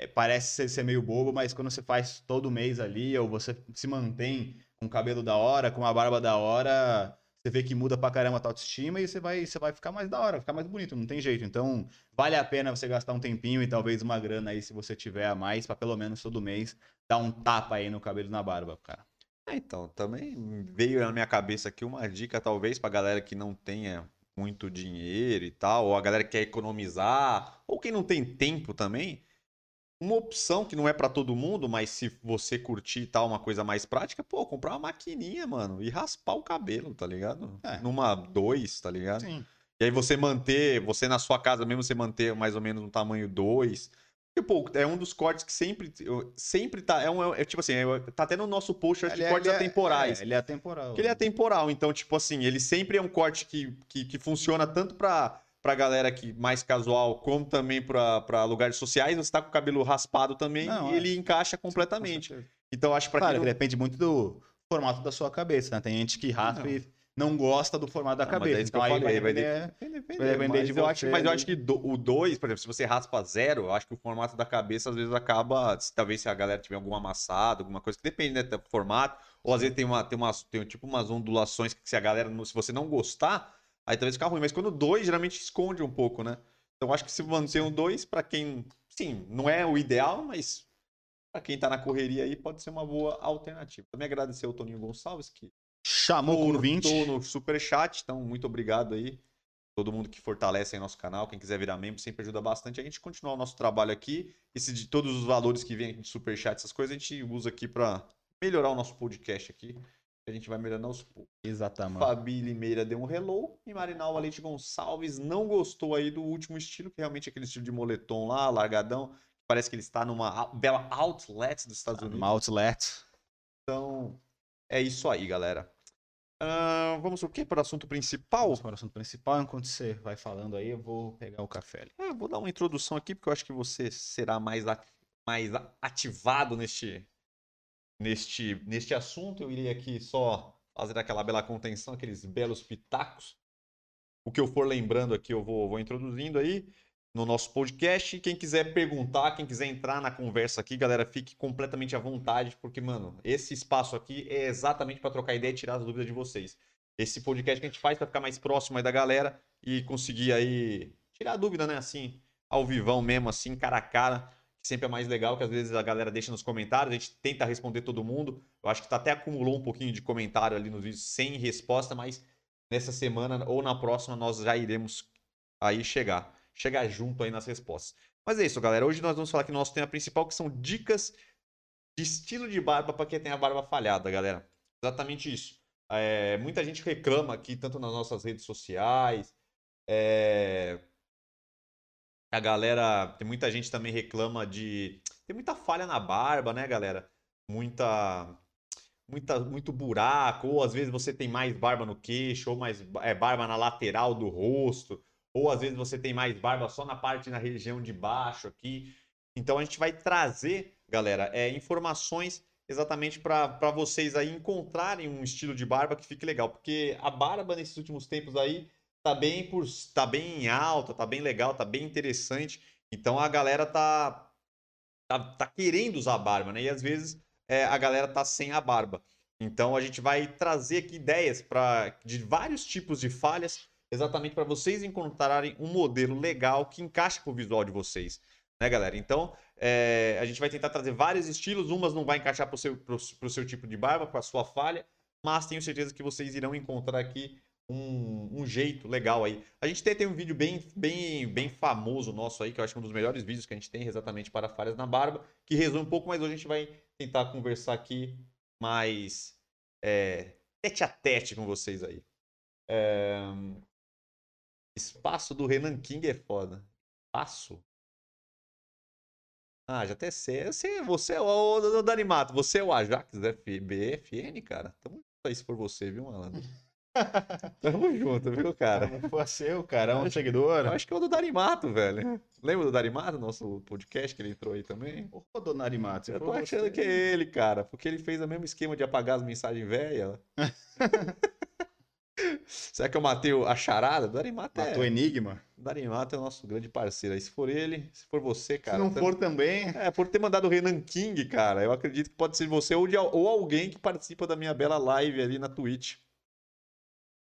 é- parece ser, ser meio bobo, mas quando você faz todo mês ali, ou você se mantém com o cabelo da hora, com a barba da hora, você vê que muda pra caramba a tua autoestima e você vai, você vai ficar mais da hora, ficar mais bonito, não tem jeito. Então, vale a pena você gastar um tempinho e talvez uma grana aí, se você tiver a mais, pra pelo menos todo mês dar um tapa aí no cabelo e na barba, cara. É, então, também veio na minha cabeça aqui uma dica, talvez, pra galera que não tenha muito dinheiro e tal, ou a galera que quer economizar, ou quem não tem tempo também. Uma opção que não é pra todo mundo, mas se você curtir e tal, uma coisa mais prática, pô, comprar uma maquininha, mano, e raspar o cabelo, tá ligado? É. Numa dois, tá ligado? Sim. E aí você manter, você na sua casa mesmo, você manter mais ou menos um tamanho 2. Porque, pô, é um dos cortes que sempre, sempre tá, é, um, é tipo assim, é- tá até no nosso post acho, de cortes atemporais. É, ele é atemporal. Porque ele é atemporal, então, tipo assim, ele sempre é um corte que, que, que funciona tanto pra, pra galera que mais casual, como também pra, pra lugares sociais. Você tá com o cabelo raspado também Não, e é. ele encaixa Com completamente. certeza. Então, acho que pra Claro, que depende muito do formato da sua cabeça, né? Tem gente que raspa Não. e não gosta do formato da Não, mas cabeça. é isso que então aí falei, vai depender... Vai depender, Vai depender mas de eu acho, você mas eu acho que do- o 2, por exemplo, se você raspa zero, eu acho que o formato da cabeça às vezes acaba. se- Talvez se a galera tiver algum amassado, alguma coisa, que depende né, do formato. Ou às vezes tem, uma, tem, umas, tem tipo umas ondulações que se a galera. Se você não gostar, aí talvez fica ruim. Mas quando o 2 geralmente esconde um pouco, né? Então acho que se manter um 2, pra quem. Sim, não é o ideal, mas. Pra quem tá na correria aí, pode ser uma boa alternativa. Também agradecer ao Toninho Gonçalves, que Chamou 20. Tô no superchat, então muito obrigado aí. Todo mundo que fortalece aí nosso canal, quem quiser virar membro, sempre ajuda bastante a gente continuar o nosso trabalho aqui. Esse de todos os valores que vem aqui de superchat, essas coisas, a gente usa aqui pra melhorar o nosso podcast aqui. A gente vai melhorando aos poucos. Exatamente. Fabi Limeira deu um hello e Marinalva Leite Gonçalves não gostou aí do último estilo, que realmente é aquele estilo de moletom lá, largadão. Parece que ele está numa bela outlet dos Estados Unidos. Uma outlet. Então, é isso aí, galera. Ah, vamos o quê? Para o assunto principal? Vamos para o assunto principal. Enquanto você vai falando aí, eu vou pegar o café ali. É, vou dar uma introdução aqui, porque eu acho que você será mais, mais ativado neste, neste, neste assunto. Eu iria aqui só fazer aquela bela contenção, aqueles belos pitacos. O que eu for lembrando aqui, eu vou, vou introduzindo aí no nosso podcast. Quem quiser perguntar, quem quiser entrar na conversa aqui, galera, fique completamente à vontade, porque, mano, esse espaço aqui é exatamente para trocar ideia e tirar as dúvidas de vocês. Esse podcast que a gente faz para ficar mais próximo aí da galera e conseguir aí tirar a dúvida, né? Assim, ao vivão mesmo, assim, cara a cara, que sempre é mais legal, que às vezes a galera deixa nos comentários, a gente tenta responder todo mundo. Eu acho que tá até acumulou um pouquinho de comentário ali nos vídeos sem resposta, mas nessa semana ou na próxima nós já iremos aí chegar, chegar junto aí nas respostas. Mas é isso, galera. Hoje nós vamos falar no nosso tema principal, que são dicas de estilo de barba para quem tem a barba falhada, galera. Exatamente isso. É, muita gente reclama aqui, tanto nas nossas redes sociais, é, a galera, tem muita gente também reclama de. Tem muita falha na barba, né, galera? Muita. Muita, muito buraco, ou às vezes você tem mais barba no queixo, ou mais é, barba na lateral do rosto, ou às vezes você tem mais barba só na parte, na região de baixo aqui. Então a gente vai trazer, galera, é, informações exatamente para vocês aí encontrarem um estilo de barba que fique legal, porque a barba nesses últimos tempos aí tá bem por tá bem alta, tá bem legal, tá bem interessante. Então a galera tá tá, tá querendo usar barba, né? E às vezes é, a galera tá sem a barba. Então a gente vai trazer aqui ideias para de vários tipos de falhas, exatamente para vocês encontrarem um modelo legal que encaixe com o visual de vocês, né, galera? Então é, a gente vai tentar trazer vários estilos, umas não vai encaixar para o seu, pro seu tipo de barba, para a sua falha, mas tenho certeza que vocês irão encontrar aqui um, um, jeito legal aí. A gente tem, tem um vídeo bem, bem, bem famoso nosso aí, que eu acho que é um dos melhores vídeos que a gente tem exatamente para falhas na barba, que resume um pouco, mas hoje a gente vai tentar conversar aqui mais é, tete a tete com vocês aí. É... Espaço do Renan King é foda. Espaço? Ah, já até sei. Você, você é o, Danimato, você é o Ajax BFN, cara. Tamo aí se for você, viu, malandro? Tamo junto, viu, cara? Não foi seu, cara, é um acho, seguidor. Acho que é o do Darimato, velho. Lembra do Darimato, nosso podcast que ele entrou aí também? Ô, do Darimato, Eu tô achando você... que é ele, cara, porque ele fez o mesmo esquema de apagar as mensagens velhas. Será que eu matei a charada? Darimato é. Matou Enigma? Darimato é o nosso grande parceiro. Aí se for ele, se for você, cara. Se não for também. É, por ter mandado o Renan King, cara. Eu acredito que pode ser você ou, de... ou alguém que participa da minha bela live ali na Twitch.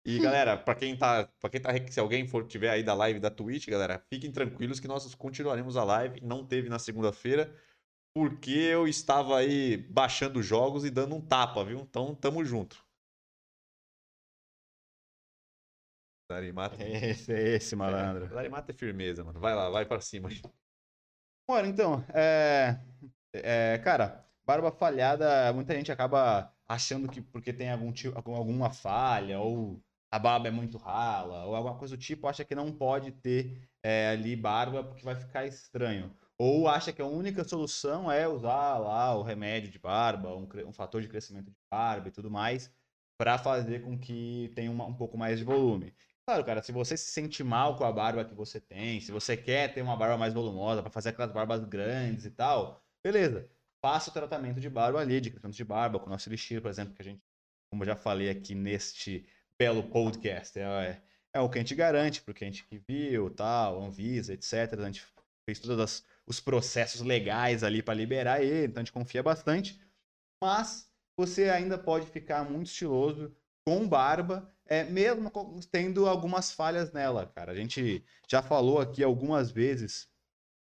E galera, para quem tá, para quem tá, se alguém for tiver aí da live da Twitch, galera, fiquem tranquilos que nós continuaremos a live. Não teve na segunda-feira, porque eu estava aí baixando jogos e dando um tapa, viu? Então tamo junto. Darimata. Esse é esse, malandro. É, Darimata é firmeza, mano. Vai lá, vai para cima. Bora, então, é, é, cara, barba falhada, muita gente acaba achando que porque tem algum tipo, alguma falha ou a barba é muito rala ou alguma coisa do tipo, acha que não pode ter é, ali barba porque vai ficar estranho. Ou acha que a única solução é usar lá o remédio de barba, um, um fator de crescimento de barba e tudo mais, para fazer com que tenha uma, um pouco mais de volume. Claro, cara, se você se sente mal com a barba que você tem, se você quer ter uma barba mais volumosa para fazer aquelas barbas grandes e tal, beleza. Faça o tratamento de barba ali, de crescimento de barba, com o nosso elixir, por exemplo, que a gente, como eu já falei aqui neste belo podcast. É, é o que a gente garante porque a gente que viu, tal, Anvisa, etc. A gente fez todos os processos legais ali para liberar ele, então a gente confia bastante. Mas você ainda pode ficar muito estiloso com barba, é, mesmo tendo algumas falhas nela, cara. A gente já falou aqui algumas vezes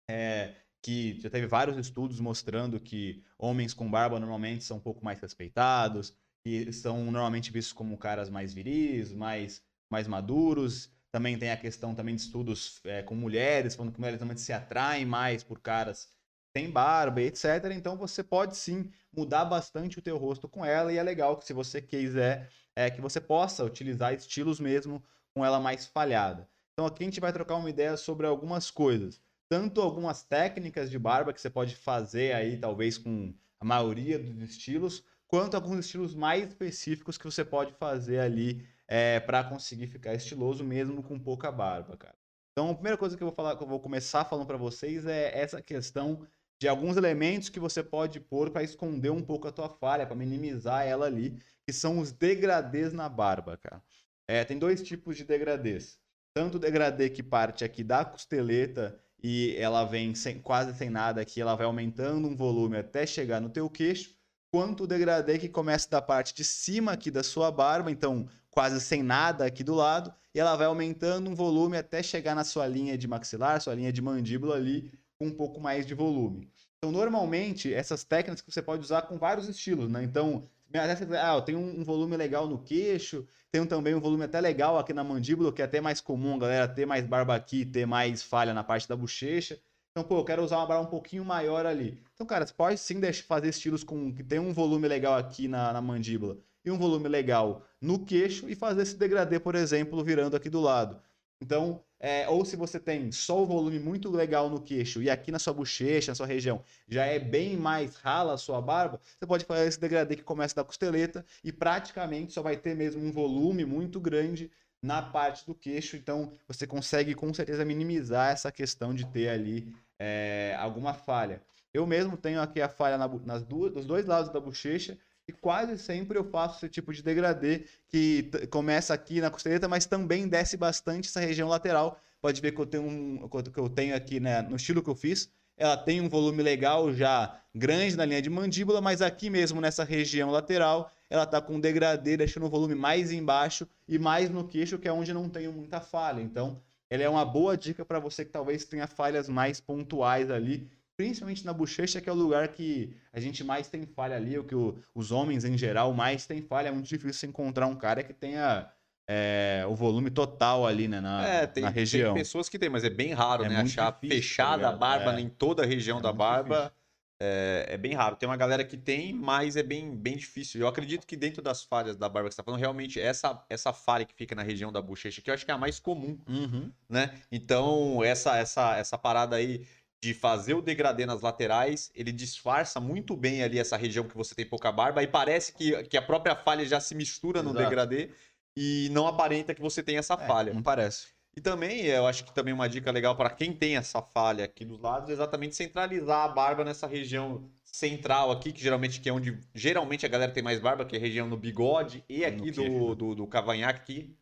é, que já teve vários estudos mostrando que homens com barba normalmente são um pouco mais respeitados, que são normalmente vistos como caras mais viris, mais, mais maduros. Também tem a questão também de estudos é, com mulheres, falando que mulheres normalmente se atraem mais por caras sem barba, etc. Então você pode sim mudar bastante o teu rosto com ela e é legal que se você quiser é que você possa utilizar estilos mesmo com ela mais falhada. Então aqui a gente vai trocar uma ideia sobre algumas coisas, tanto algumas técnicas de barba que você pode fazer aí talvez com a maioria dos estilos, quanto alguns estilos mais específicos que você pode fazer ali é, para conseguir ficar estiloso mesmo com pouca barba, cara. Então, a primeira coisa que eu vou falar, que eu vou começar falando para vocês é essa questão de alguns elementos que você pode pôr para esconder um pouco a tua falha, para minimizar ela ali, que são os degradês na barba, cara. É, tem dois tipos de degradês. Tanto o degradê que parte aqui da costeleta e ela vem sem, quase sem nada aqui, ela vai aumentando um volume até chegar no teu queixo, quanto o degradê que começa da parte de cima aqui da sua barba, então quase sem nada aqui do lado, e ela vai aumentando um volume até chegar na sua linha de maxilar, sua linha de mandíbula ali, com um pouco mais de volume. Então, normalmente, essas técnicas que você pode usar com vários estilos, né? Então, ah, eu tenho um volume legal no queixo, tenho também um volume até legal aqui na mandíbula, que é até mais comum, galera, ter mais barba aqui, ter mais falha na parte da bochecha. Então, pô, eu quero usar uma barba um pouquinho maior ali. Então, cara, você pode sim fazer estilos com que tem um volume legal aqui na, na mandíbula e um volume legal no queixo e fazer esse degradê, por exemplo, virando aqui do lado. Então, é, ou se você tem só o volume muito legal no queixo e aqui na sua bochecha, na sua região, já é bem mais rala a sua barba, você pode fazer esse degradê que começa da costeleta e praticamente só vai ter mesmo um volume muito grande na parte do queixo. Então, você consegue com certeza minimizar essa questão de ter ali é, alguma falha. Eu mesmo tenho aqui a falha na, nas duas, dos dois lados da bochecha e quase sempre eu faço esse tipo de degradê que começa aqui na costeleta, mas também desce bastante essa região lateral. Pode ver que eu tenho, um, que eu tenho aqui né, no estilo que eu fiz. ela tem um volume legal já grande na linha de mandíbula, mas aqui mesmo nessa região lateral, ela tá com degradê, deixando o volume mais embaixo e mais no queixo, que é onde não tem muita falha. Então, ela é uma boa dica para você que talvez tenha falhas mais pontuais ali, principalmente na bochecha, que é o lugar que a gente mais tem falha ali, o que o, os homens em geral mais têm falha. É muito difícil encontrar um cara que tenha é, o volume total ali, né, na, é, tem, na região. Tem pessoas que tem, mas é bem raro, É né? Achar difícil, fechada a ligado? barba É. em toda a região É da barba. É, é bem raro. Tem uma galera que tem, mas é bem, bem difícil. Eu acredito que dentro das falhas da barba que você tá falando, realmente essa, essa falha que fica na região da bochecha, que eu acho que é a mais comum, Uhum. né? Então, essa, essa, essa parada aí de fazer o degradê nas laterais, ele disfarça muito bem ali essa região que você tem pouca barba e parece que, que a própria falha já se mistura no Exato. degradê e não aparenta que você tem essa É, falha. Não parece. E também, eu acho que também uma dica legal para quem tem essa falha aqui dos lados, é exatamente centralizar a barba nessa região central aqui, que geralmente que é onde geralmente a galera tem mais barba, que é a região no bigode e aqui do, né? do, do cavanhaque aqui.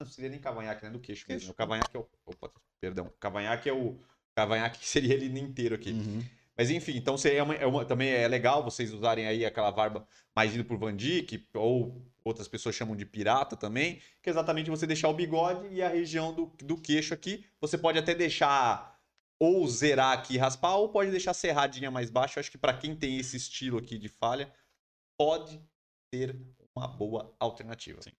Não seria nem cavanhaque, né? Do queixo mesmo. O cavanhaque é o. Opa, perdão. O cavanhaque é o. Cavanhaque seria ele inteiro aqui. Uhum. Mas enfim, então seria uma- é uma- também é legal vocês usarem aí aquela barba mais indo por Van Dyck, ou outras pessoas chamam de pirata também, que é exatamente você deixar o bigode e a região do, do queixo aqui. Você pode até deixar ou zerar aqui e raspar, ou pode deixar serradinha mais baixo. Eu acho que para quem tem esse estilo aqui de falha, pode ser uma boa alternativa. Sim.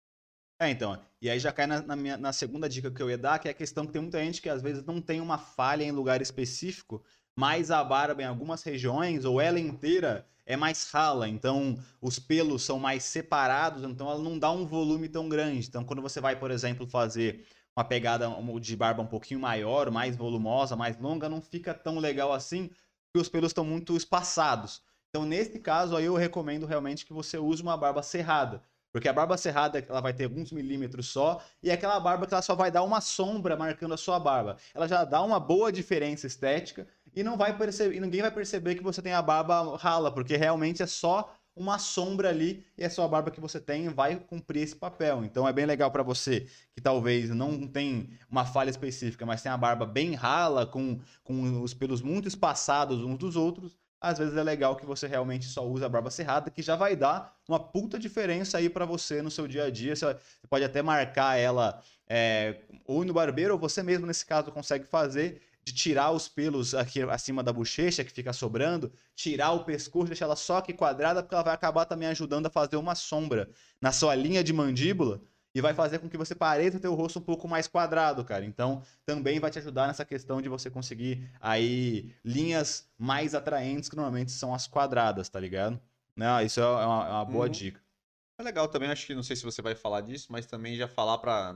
É, então. E aí já cai na, na minha, na segunda dica que eu ia dar, que é a questão que tem muita gente que às vezes não tem uma falha em lugar específico, mas a barba em algumas regiões, ou ela inteira, é mais rala. Então, os pelos são mais separados, então ela não dá um volume tão grande. Então, quando você vai, por exemplo, fazer uma pegada de barba um pouquinho maior, mais volumosa, mais longa, não fica tão legal assim, porque os pelos estão muito espaçados. Então, nesse caso aí, eu recomendo realmente que você use uma barba cerrada. Porque a barba cerrada, ela vai ter alguns milímetros só, e aquela barba que ela só vai dar uma sombra marcando a sua barba. Ela já dá uma boa diferença estética e não vai perceber, e ninguém vai perceber que você tem a barba rala, porque realmente é só uma sombra ali e a sua barba que você tem vai cumprir esse papel. Então é bem legal para você que talvez não tem uma falha específica, mas tem a barba bem rala, com, com os pelos muito espaçados uns dos outros. Às vezes é legal que você realmente só use a barba cerrada, que já vai dar uma puta diferença aí para você no seu dia a dia. Você pode até marcar ela é, ou no barbeiro, ou você mesmo, nesse caso, consegue fazer de tirar os pelos aqui acima da bochecha que fica sobrando, tirar o pescoço, deixar ela só aqui quadrada, porque ela vai acabar também ajudando a fazer uma sombra na sua linha de mandíbula e vai fazer com que você pareça ter o rosto um pouco mais quadrado, cara. Então, também vai te ajudar nessa questão de você conseguir aí linhas mais atraentes, que normalmente são as quadradas, tá ligado? Não, isso é uma, é uma boa Uhum. dica. É legal também, acho que não sei se você vai falar disso, mas também já falar para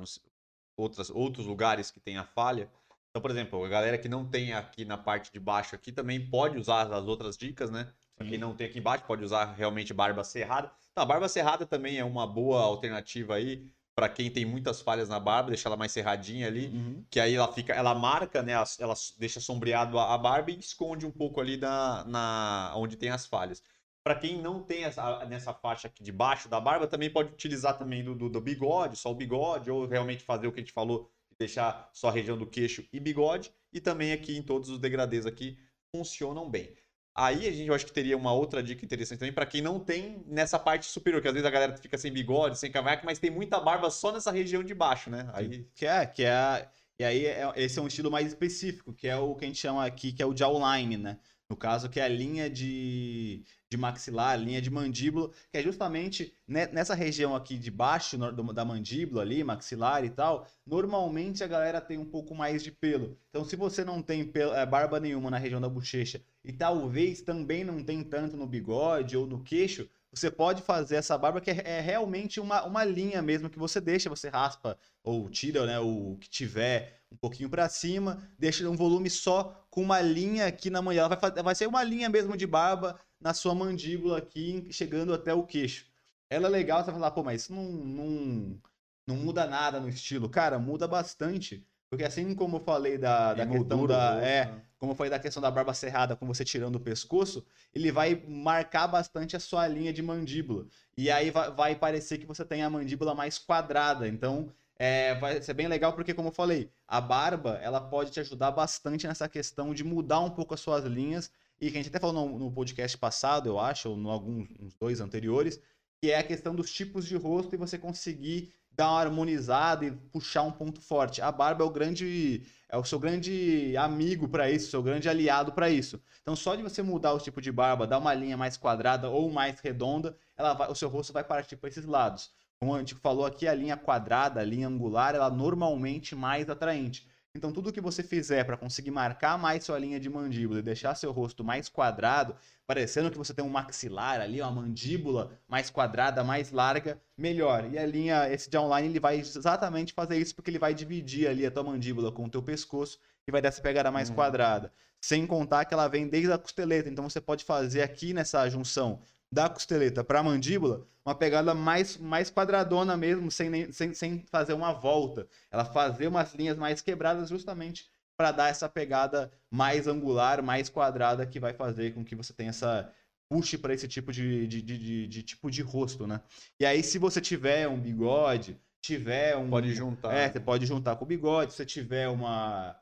outras outros lugares que tem a falha. Então, por exemplo, a galera que não tem aqui na parte de baixo aqui também pode usar as outras dicas, né? Pra quem não tem aqui embaixo, pode usar realmente barba cerrada. Então, a barba cerrada também é uma boa alternativa aí para quem tem muitas falhas na barba, deixar ela mais serradinha ali, Uhum. que aí ela fica, ela marca, né? Ela deixa sombreado a a barba e esconde um pouco ali na, na onde tem as falhas. Para quem não tem essa, nessa faixa aqui de baixo da barba, também pode utilizar também do, do, do bigode, só o bigode, ou realmente fazer o que a gente falou, deixar só a região do queixo e bigode, e também aqui em todos os degradês aqui funcionam bem. Aí a gente eu acho que teria uma outra dica interessante também para quem não tem nessa parte superior, que às vezes a galera fica sem bigode, sem cavanhaque, mas tem muita barba só nessa região de baixo, né? Aí Que é, que é. E aí, é- esse é um estilo mais específico, que é o que a gente chama aqui, que é o jawline, né? No caso, que é a linha de, de maxilar, a linha de mandíbula, que é justamente ne- nessa região aqui de baixo da mandíbula ali, maxilar e tal, normalmente a galera tem um pouco mais de pelo. Então, se você não tem pelo- eh, barba nenhuma na região da bochecha e talvez também não tem tanto no bigode ou no queixo, você pode fazer essa barba que é, é realmente uma, uma linha mesmo que você deixa, você raspa ou tira né, o que tiver um pouquinho para cima, deixa um volume só com uma linha aqui na mandíbula. Vai, vai ser uma linha mesmo de barba na sua mandíbula aqui, chegando até o queixo. Ela é legal, você vai falar, pô, mas isso não, não, não muda nada no estilo. Cara, muda bastante. Porque assim como eu falei da, da questão da. É, né? Como falei da questão da barba cerrada com você tirando o pescoço, ele vai marcar bastante a sua linha de mandíbula. E aí vai, vai parecer que você tem a mandíbula mais quadrada. Então, é, vai ser bem legal porque, como eu falei, a barba ela pode te ajudar bastante nessa questão de mudar um pouco as suas linhas. E que a gente até falou no, no podcast passado, eu acho, ou em alguns uns dois anteriores, que é a questão dos tipos de rosto e você conseguir dar uma harmonizada e puxar um ponto forte. A barba é o grande é o seu grande amigo para isso, seu grande aliado para isso. Então só de você mudar o tipo de barba, dar uma linha mais quadrada ou mais redonda, ela vai, o seu rosto vai partir para esses lados. Como a gente falou aqui, a linha quadrada, a linha angular, ela é normalmente mais atraente. Então, tudo que você fizer para conseguir marcar mais sua linha de mandíbula e deixar seu rosto mais quadrado, parecendo que você tem um maxilar ali, uma mandíbula mais quadrada, mais larga, melhor. E a linha, esse de online, ele vai exatamente fazer isso porque ele vai dividir ali a tua mandíbula com o teu pescoço e vai dar essa pegada mais uhum. quadrada. Sem contar que ela vem desde a costeleta, então você pode fazer aqui nessa junção da costeleta para a mandíbula, uma pegada mais, mais quadradona mesmo, sem, sem, sem fazer uma volta. Ela fazer umas linhas mais quebradas justamente para dar essa pegada mais angular, mais quadrada, que vai fazer com que você tenha essa puxe para esse tipo de, de, de, de, de tipo de rosto, né? E aí, se você tiver um bigode, tiver um. Pode juntar. É, você pode juntar com o bigode. Se você tiver uma,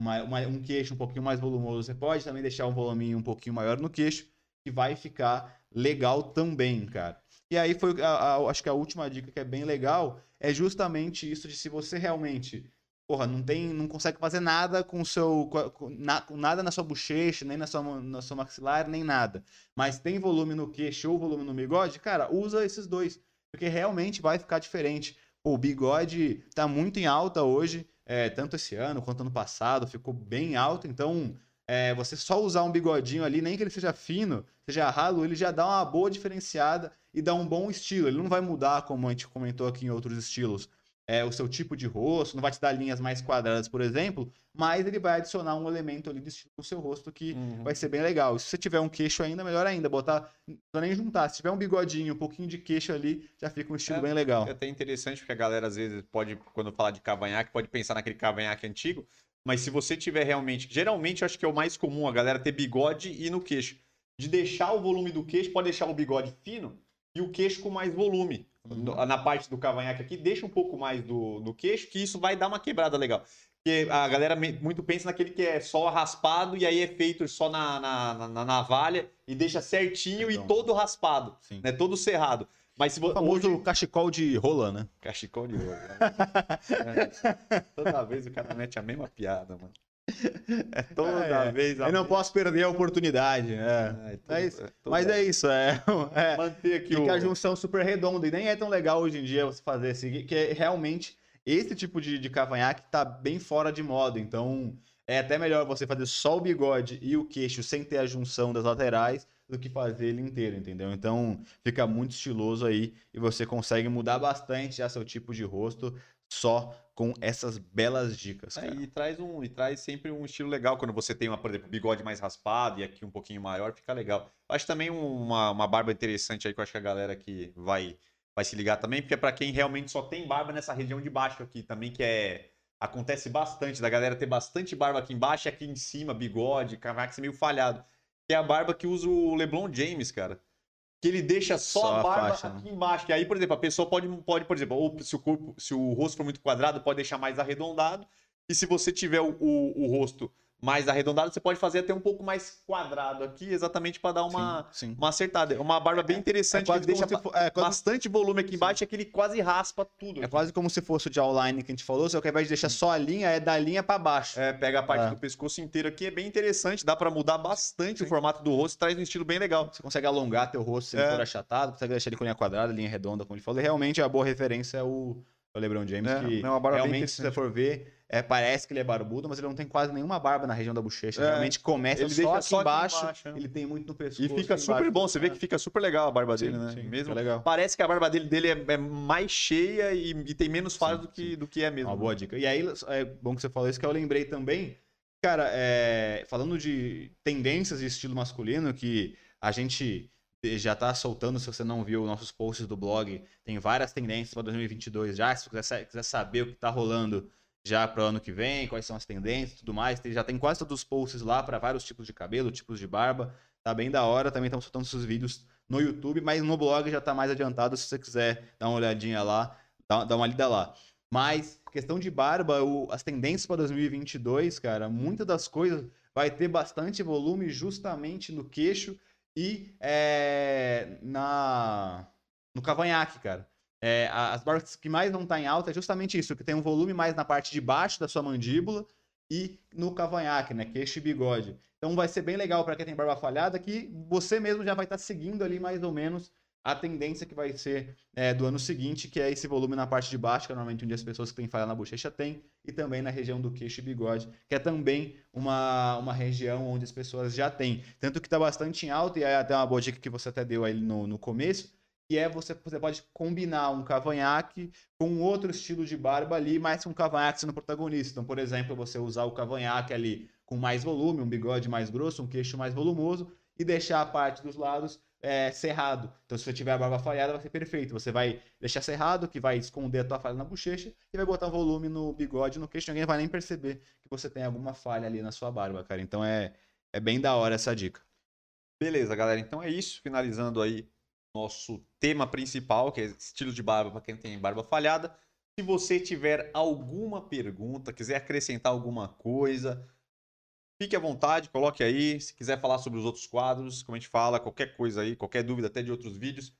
uma, uma, um queixo um pouquinho mais volumoso, você pode também deixar um voluminho um pouquinho maior no queixo, que vai ficar legal também, cara. E aí foi, a, a, acho que a última dica que é bem legal é justamente isso de se você realmente, porra, não tem, não consegue fazer nada com o seu, com, na, nada na sua bochecha, nem na sua, na sua maxilar, nem nada. Mas tem volume no queixo ou volume no bigode, cara, usa esses dois, porque realmente vai ficar diferente. Pô, o bigode tá muito em alta hoje, é, tanto esse ano quanto ano passado, ficou bem alto, então é, você só usar um bigodinho ali, nem que ele seja fino, seja ralo, ele já dá uma boa diferenciada e dá um bom estilo. Ele não vai mudar, como a gente comentou aqui em outros estilos, é, o seu tipo de rosto, não vai te dar linhas mais quadradas, por exemplo, mas ele vai adicionar um elemento ali de estilo no seu rosto que uhum. vai ser bem legal. Se você tiver um queixo ainda, melhor ainda, botar, não nem juntar. Se tiver um bigodinho, um pouquinho de queixo ali, já fica um estilo é, bem legal. É até interessante, porque a galera às vezes pode, quando fala de cavanhaque, pode pensar naquele cavanhaque antigo, mas se você tiver realmente. Geralmente, eu acho que é o mais comum a galera ter bigode e no queixo. De deixar o volume do queixo, pode deixar o bigode fino e o queixo com mais volume. Uhum. Na parte do cavanhaque aqui, deixa um pouco mais do, do queixo, que isso vai dar uma quebrada legal. Porque a galera muito pensa naquele que é só raspado e aí é feito só na, na, na, na navalha e deixa certinho então, e todo raspado, né? Todo cerrado. Mas se você. O famoso hoje... cachecol de rola, né? Cachecol de rola. é. Toda vez o cara mete a mesma piada, mano. É toda é, vez. Eu não posso perder a oportunidade. É. É, tudo, é isso. Mas é isso. É, é Manter aqui Fica o... a junção super redonda. E nem é tão legal hoje em dia você fazer assim, que é realmente esse tipo de, de cavanhaque tá bem fora de moda. Então é até melhor você fazer só o bigode e o queixo sem ter a junção das laterais do que fazer ele inteiro, entendeu? Então fica muito estiloso aí e você consegue mudar bastante já seu tipo de rosto só com essas belas dicas. É, e traz um e traz sempre um estilo legal quando você tem uma, por exemplo, bigode mais raspado e aqui um pouquinho maior, fica legal. Acho também uma, uma barba interessante aí que eu acho que a galera que vai vai se ligar também, porque é para quem realmente só tem barba nessa região de baixo aqui também, que é acontece bastante da galera ter bastante barba aqui embaixo e aqui em cima, bigode, cavaco meio falhado que é a barba que usa o LeBron James, cara. Que ele deixa só, só a barba faixa, aqui né? embaixo. Que aí, por exemplo, a pessoa pode, pode, por exemplo, ou se o corpo, se o rosto for muito quadrado, pode deixar mais arredondado. E se você tiver o, o, o rosto mais arredondado, você pode fazer até um pouco mais quadrado aqui, exatamente para dar uma, sim, sim. uma acertada. É uma barba bem interessante, é, é que deixa é, quase... bastante volume aqui embaixo, sim. é que ele quase raspa tudo. É aqui. Quase como se fosse o de outline que a gente falou, só que ao invés de deixar só a linha, é da linha para baixo. É, pega a parte é. do pescoço inteiro aqui, é bem interessante, dá para mudar bastante o formato do rosto, traz um estilo bem legal. Você consegue alongar teu rosto se ele for achatado, consegue deixar ele com linha quadrada, linha redonda, como ele falou, e realmente a boa referência é o, o LeBron James, é, que realmente, se você for ver é, parece que ele é barbudo, mas ele não tem quase nenhuma barba na região da bochecha. É, Realmente começa ele só, aqui, só embaixo, aqui embaixo. Ele tem muito no pescoço. E fica super embaixo, bom. Você vê que fica super legal a barba sim, dele, né? Sim, mesmo. Legal. Parece que a barba dele, dele é, é mais cheia e, e, tem menos falhas do, que, do que é mesmo. Uma boa dica. E aí, é bom que você falou isso, que eu lembrei também. Cara, é, falando de tendências de estilo masculino, que a gente já tá soltando, se você não viu nossos posts do blog, tem várias tendências para 2022 já. Se você quiser saber o que tá rolando já para o ano que vem, quais são as tendências e tudo mais. Já tem quase todos os posts lá para vários tipos de cabelo, tipos de barba. Tá bem da hora. Também estamos soltando esses vídeos no YouTube, mas no blog já está mais adiantado. Se você quiser dar uma olhadinha lá, dá, dá uma lida lá. Mas, questão de barba, o- as tendências para 2022, cara, muitas das coisas vai ter bastante volume justamente no queixo e é, na no cavanhaque, cara. É, as barbas que mais não tá em alta é justamente isso, que tem um volume mais na parte de baixo da sua mandíbula e no cavanhaque, né, queixo e bigode. Então vai ser bem legal para quem tem barba falhada que você mesmo já vai estar seguindo ali mais ou menos a tendência que vai ser é, do ano seguinte, que é esse volume na parte de baixo, que é normalmente onde as pessoas que têm falha na bochecha têm, e também na região do queixo e bigode, que é também uma, uma região onde as pessoas já têm. Tanto que está bastante em alta, e até uma boa dica que você até deu aí no, no começo, que é você, você pode combinar um cavanhaque com outro estilo de barba ali, mas com um cavanhaque sendo protagonista. Então, por exemplo, você usar o cavanhaque ali com mais volume, um bigode mais grosso, um queixo mais volumoso, e deixar a parte dos lados é, cerrado. Então, se você tiver a barba falhada, vai ser perfeito. Você vai deixar cerrado, que vai esconder a tua falha na bochecha, e vai botar um volume no bigode, no queixo, ninguém vai nem perceber que você tem alguma falha ali na sua barba, cara. Então, é, é bem da hora essa dica. Beleza, galera. Então é isso. Finalizando aí nosso tema principal, que é estilo de barba para quem tem barba falhada. Se você tiver alguma pergunta, quiser acrescentar alguma coisa, fique à vontade, coloque aí. Se quiser falar sobre os outros quadros, como a gente fala, qualquer coisa aí, qualquer dúvida até de outros vídeos,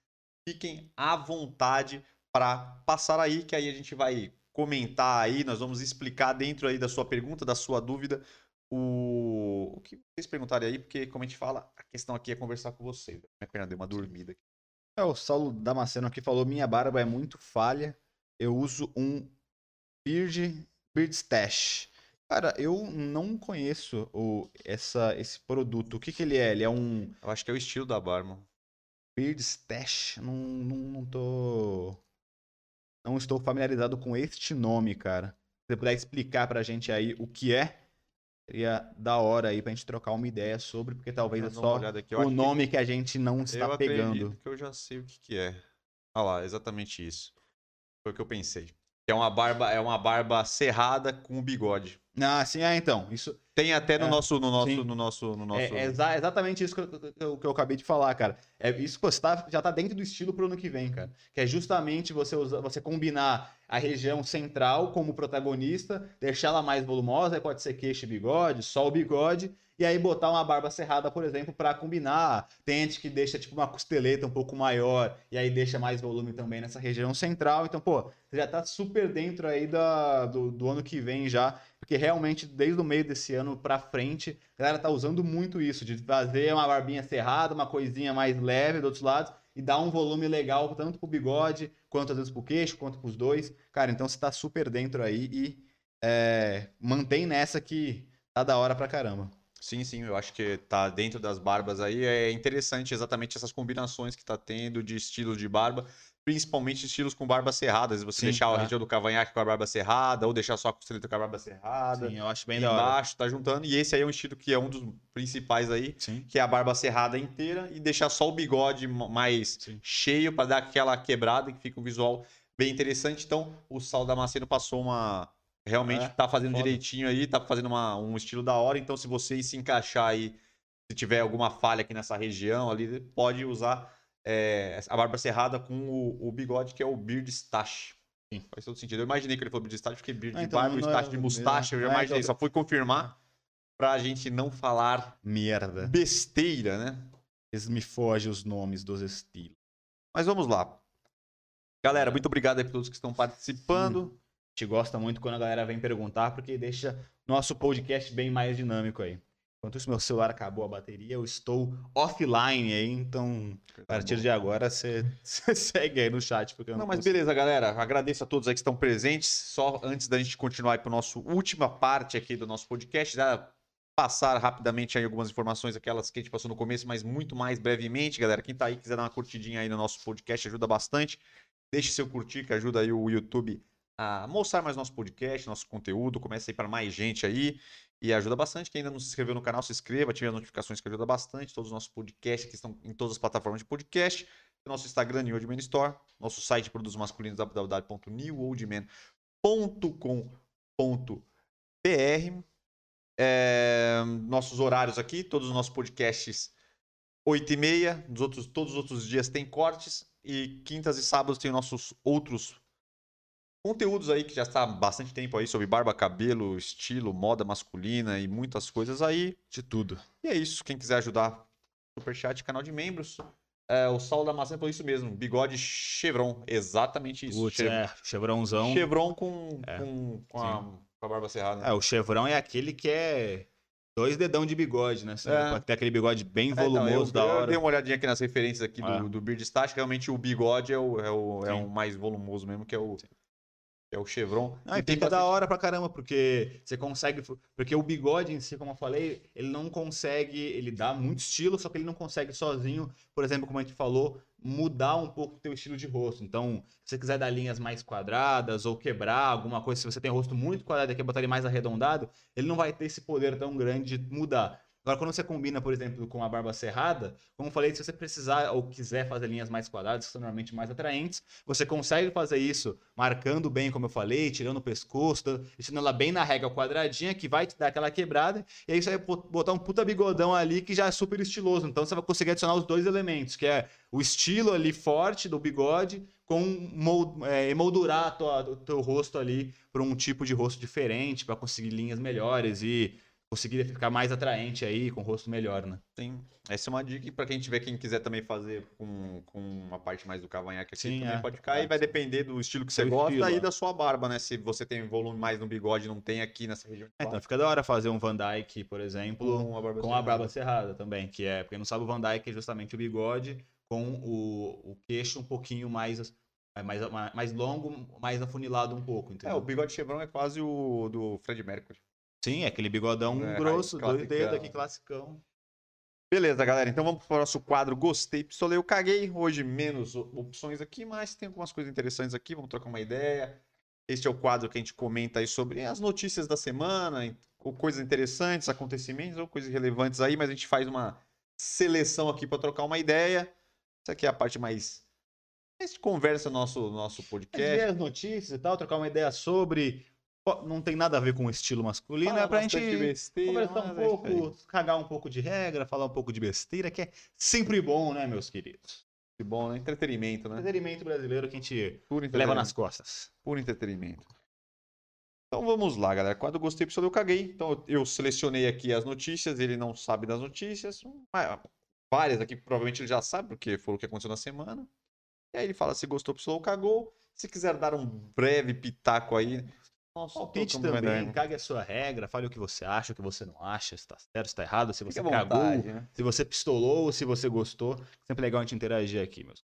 fiquem à vontade para passar aí, que aí a gente vai comentar aí, nós vamos explicar dentro aí da sua pergunta, da sua dúvida, o, o que vocês perguntarem aí, porque como a gente fala, a questão aqui é conversar com vocês. Minha perna deu uma dormida aqui. É, o Saulo Damasceno aqui falou: minha barba é muito falha. Eu uso um Beard, Beard Stash. Cara, eu não conheço o, essa, esse produto. O que, que ele é? Ele é um Eu acho que é o estilo da barba. Beard Stash? Não, não, não tô. Não estou familiarizado com este nome, cara. Se você puder explicar pra gente aí o que é, seria da hora aí pra gente trocar uma ideia sobre, porque talvez é dar uma só o acho que- nome que a gente não está eu pegando. que eu já sei o que, que é. Olha lá, exatamente isso. Foi o que eu pensei. Que é uma barba, é uma barba cerrada com bigode. Ah, sim, é então. Isso, Tem até no É, nosso, no nosso, sim. no nosso, no nosso. É, é exa- exatamente isso que eu, que eu- que eu acabei de falar, cara. É isso que você tá, já tá dentro do estilo pro ano que vem, cara. Que é justamente você usar, você combinar a região central como protagonista, deixar ela mais volumosa, aí pode ser queixo e bigode, só o bigode, e aí botar uma barba cerrada, por exemplo, pra combinar. Tem gente que deixa tipo uma costeleta um pouco maior, e aí deixa mais volume também nessa região central. Então, pô, você já tá super dentro aí da, do, do ano que vem já, porque realmente desde o meio desse ano pra frente, a galera tá usando muito isso, de fazer uma barbinha cerrada, uma coisinha mais leve do outro lado e dar um volume legal tanto pro bigode, quanto às vezes pro queixo, quanto pros dois. Cara, então você tá super dentro aí e é, mantém nessa que tá da hora pra caramba. Sim, sim, eu acho que tá dentro das barbas aí. É interessante exatamente essas combinações que tá tendo de estilos de barba, principalmente estilos com barba cerrada. Se você Sim, deixar a tá. região do cavanhaque com a barba cerrada, ou deixar só a costeleta com a barba cerrada. Sim, eu acho bem da hora. embaixo tá juntando. E esse aí é um estilo que é um dos principais aí, Sim. que é a barba cerrada inteira e deixar só o bigode ma- mais Sim. cheio para dar aquela quebrada que fica um visual bem interessante. Então, o Sal Damasceno passou uma. Realmente É, tá fazendo foda. direitinho aí, tá fazendo uma- um estilo da hora. Então, se você se encaixar aí, se tiver alguma falha aqui nessa região ali, pode usar é, a barba cerrada com o, o bigode, que é o Beard Stash. Sim. Faz todo sentido. Eu imaginei que ele falou Beard Stash, porque Beard Ah, de então barba, é- de mustache, eu já é, imaginei. então- Só fui confirmar pra gente não falar Merda. besteira, né? Eles me fogem os nomes dos estilos. Mas vamos lá. Galera, muito obrigado aí por todos que estão participando. A gente gosta muito quando a galera vem perguntar, porque deixa nosso podcast bem mais dinâmico aí. Enquanto isso, meu celular acabou a bateria, eu estou offline aí, então a partir de agora você segue aí no chat. Porque eu Não, mas consigo. beleza, galera. Agradeço a todos aí que estão presentes. Só antes da gente continuar para nossa última parte aqui do nosso podcast, já passar rapidamente aí algumas informações, aquelas que a gente passou no começo, mas muito mais brevemente, galera. Quem tá aí quiser dar uma curtidinha aí no nosso podcast, ajuda bastante. Deixe seu curtir, que ajuda aí o YouTube a mostrar mais nosso podcast, nosso conteúdo, começa aí para mais gente aí e ajuda bastante. Quem ainda não se inscreveu no canal, se inscreva, ative as notificações que ajuda bastante. Todos os nossos podcasts que estão em todas as plataformas de podcast. Nosso Instagram, New Old Man Store. Nosso site produtos masculinos, www.newoldman.com.br. É, nossos horários aqui, todos os nossos podcasts 8 e meia, nos outros, todos os outros dias tem cortes e quintas e sábados tem nossos outros Conteúdos aí que já está há bastante tempo aí sobre barba, cabelo, estilo, moda masculina e muitas coisas aí. De tudo. E é isso. Quem quiser ajudar, superchat, canal de membros. É, o Saulo da Maçã falou isso mesmo. Bigode Chevron. Exatamente isso. Putz, Chev- é, chevrãozão. Chevron com, É, com, com, a, com a barba cerrada. É, o chevrão é aquele que é dois dedão de bigode, né? É. ter aquele bigode bem É, então, volumoso eu, da eu hora. dei uma olhadinha aqui nas referências aqui É. do, do Beard Static. Realmente o bigode é o, é o, é o mais volumoso mesmo, que é o, é o Chevron. Ah, e tem fica da hora pra caramba, porque você consegue. Porque o bigode em si, como eu falei, ele não consegue. Ele dá muito estilo, só que ele não consegue sozinho, por exemplo, como a gente falou, mudar um pouco o teu estilo de rosto. Então, se você quiser dar linhas mais quadradas ou quebrar alguma coisa, se você tem o rosto muito quadrado e quer botar ele mais arredondado, ele não vai ter esse poder tão grande de mudar. Agora, quando você combina, por exemplo, com a barba cerrada, como eu falei, se você precisar ou quiser fazer linhas mais quadradas, que são normalmente mais atraentes, você consegue fazer isso marcando bem, como eu falei, tirando o pescoço, deixando ela bem na régua quadradinha, que vai te dar aquela quebrada, e aí você vai bot- botar um puta bigodão ali que já é super estiloso. Então você vai conseguir adicionar os dois elementos, que é o estilo ali forte do bigode, com é, emoldurar tua- o teu rosto ali para um tipo de rosto diferente, para conseguir linhas melhores e conseguir ficar mais atraente aí, com o rosto melhor, né? Tem. Essa é uma dica para quem tiver, quem quiser também fazer com, com uma parte mais do cavanhaque aqui, Sim, também é. pode ficar. E É, vai sim. depender do estilo que você gosta estilo, e é. da sua barba, né? Se você tem volume mais no bigode, não tem aqui nessa região. É, então fica da hora fazer um Van Dyke, por exemplo, com a barba com a cerrada. barba também, que é, porque não sabe o Van Dyke é justamente o bigode com o, o queixo um pouquinho mais é, mais, mais longo, mais afunilado um pouco, É, entendeu? o bigode chevron é quase o do Fred Mercury. Sim, é aquele bigodão É, grosso, dois dedos aqui, classicão. Beleza, galera. Então vamos pro nosso quadro Gostei, Pistolei, eu caguei. Hoje menos o- opções aqui, mas tem algumas coisas interessantes aqui. Vamos trocar uma ideia. Este é o quadro que a gente comenta aí sobre as notícias da semana, ou coisas interessantes, acontecimentos ou coisas relevantes aí, mas a gente faz uma seleção aqui para trocar uma ideia. Essa aqui é a parte mais. A gente conversa no nosso, nosso Quer podcast. ver as notícias e tal, trocar uma ideia sobre. Não tem nada a ver com o estilo masculino, é pra gente besteira, conversar um é pouco, cagar um pouco de regra, falar um pouco de besteira, que é sempre bom, né, meus queridos? Que bom, né? Entretenimento, né? Entretenimento brasileiro que a gente Puro leva nas costas. Por entretenimento. Então vamos lá, galera. Quando eu gostei, pessoal, eu caguei. Então eu- selecionei aqui as notícias, ele não sabe das notícias. mas Várias aqui, provavelmente ele já sabe, porque foi o que aconteceu na semana. E aí ele fala se gostou, pessoal, cagou. Se quiser dar um breve pitaco aí. Nossa, Palpite também, ideia. cague a sua regra, fale o que você acha, o que você não acha, se tá certo, se tá errado, se você à cagou, vontade, né? se você pistolou, se você gostou. Sempre legal a gente interagir aqui, meus.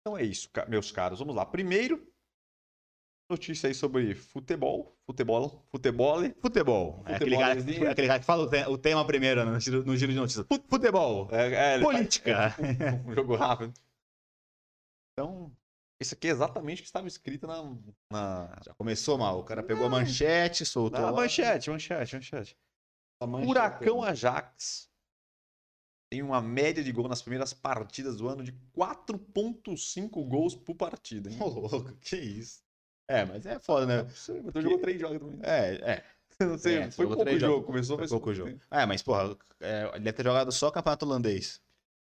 Então é isso, meus caros. Vamos lá. Primeiro, notícia aí sobre futebol. Futebol. Futebol. Futebol. É aquele, cara, é aquele cara que fala o te- o tema primeiro né, no giro, no giro de notícias. Fut- Futebol. É, é, faz- Política. um jogo rápido. Então, isso aqui é exatamente o que estava escrito na, na, Já começou mal. O cara pegou a manchete, soltou. na lá. manchete, manchete, manchete. A manchete. Furacão Ajax tem uma média de gol nas primeiras partidas do ano de 4.5 gols por partida. Ô, louco, que isso. É, mas é foda, né? Então jogou três jogos também. É, é. Não sei, É, foi pouco jogo. jogos. Começou Foi pouco jogo. É, mas, porra, é, ele deve ter jogado só campeonato holandês.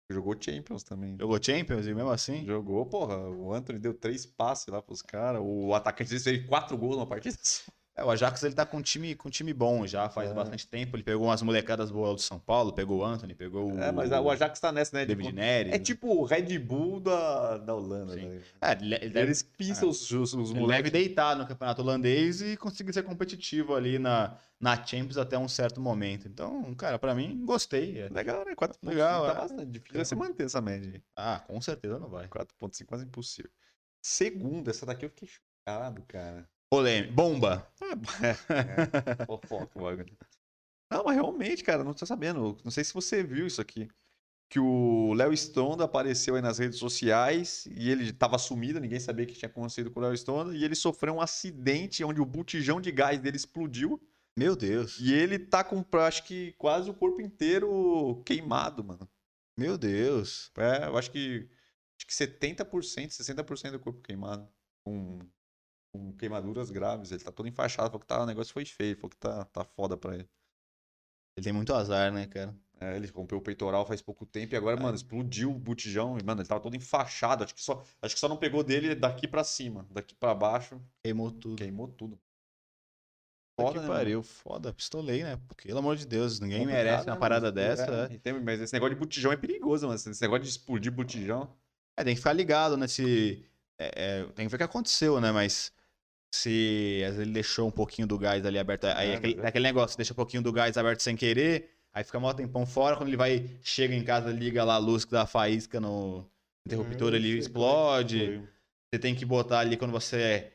Jogou Champions também. Jogou Champions e mesmo assim. Jogou, porra. O Anthony deu três passes lá pros caras. O atacante fez quatro gols numa partida só. É, o Ajax ele tá com um time, com um time bom já faz É. bastante tempo. Ele pegou umas molecadas boas do São Paulo, pegou o Anthony, pegou o. É, mas o Ajax tá nessa, né? David Neres. É tipo o Red Bull da, da Holanda. Né? É, ele, Eles pisam os, os, os ele moleques. deve deitar no campeonato holandês e conseguir ser competitivo ali na, na Champions até um certo momento. Então, cara, pra mim, gostei. É. Legal, né? 4.5 Legal, tá é. bastante difícil você manter essa média aí. Ah, com certeza não vai. 4.5 quase impossível. Segundo, essa daqui eu fiquei chocado, cara. Polêmica. Bomba. É, fofoca bagulho. Não, mas realmente, cara, não tô sabendo. Não sei se você viu isso aqui. Que o Léo Stronda apareceu aí nas redes sociais e ele tava sumido, ninguém sabia o que tinha acontecido com o Léo Stronda. E ele sofreu um acidente onde o botijão de gás dele explodiu. Meu Deus. E ele tá com, acho que, quase o corpo inteiro queimado, mano. Meu Deus. É, eu acho que, acho que 70%, 60% do corpo queimado. Com, com queimaduras graves. Ele tá todo enfaixado. Falou que tá, o negócio foi feio. Falou que tá, tá foda pra ele. Ele tem muito azar, né, cara? É, ele rompeu o peitoral faz pouco tempo e agora, mano, explodiu o botijão. E, mano, ele tava todo enfaixado. Acho que só, acho que só não pegou dele daqui pra cima. Daqui pra baixo, Queimou tudo. queimou tudo. Foda, que né, pariu, foda, pistolei, né? Porque, pelo amor de Deus, ninguém Complicado, merece né, uma parada mano? dessa. É, É. tem- mas esse negócio de botijão é perigoso, mano. Esse negócio de explodir botijão. É, tem que ficar ligado nesse. é, é, tem que ver o que aconteceu, né? Mas se às vezes ele deixou um pouquinho do gás ali aberto. Aí É, aquele, é. aquele negócio, deixa um pouquinho do gás aberto sem querer, aí fica mó tempão fora. Quando ele vai, chega em casa, liga lá a luz que dá faísca no interruptor, Eu ele explode. é foi. Você tem que botar ali quando você.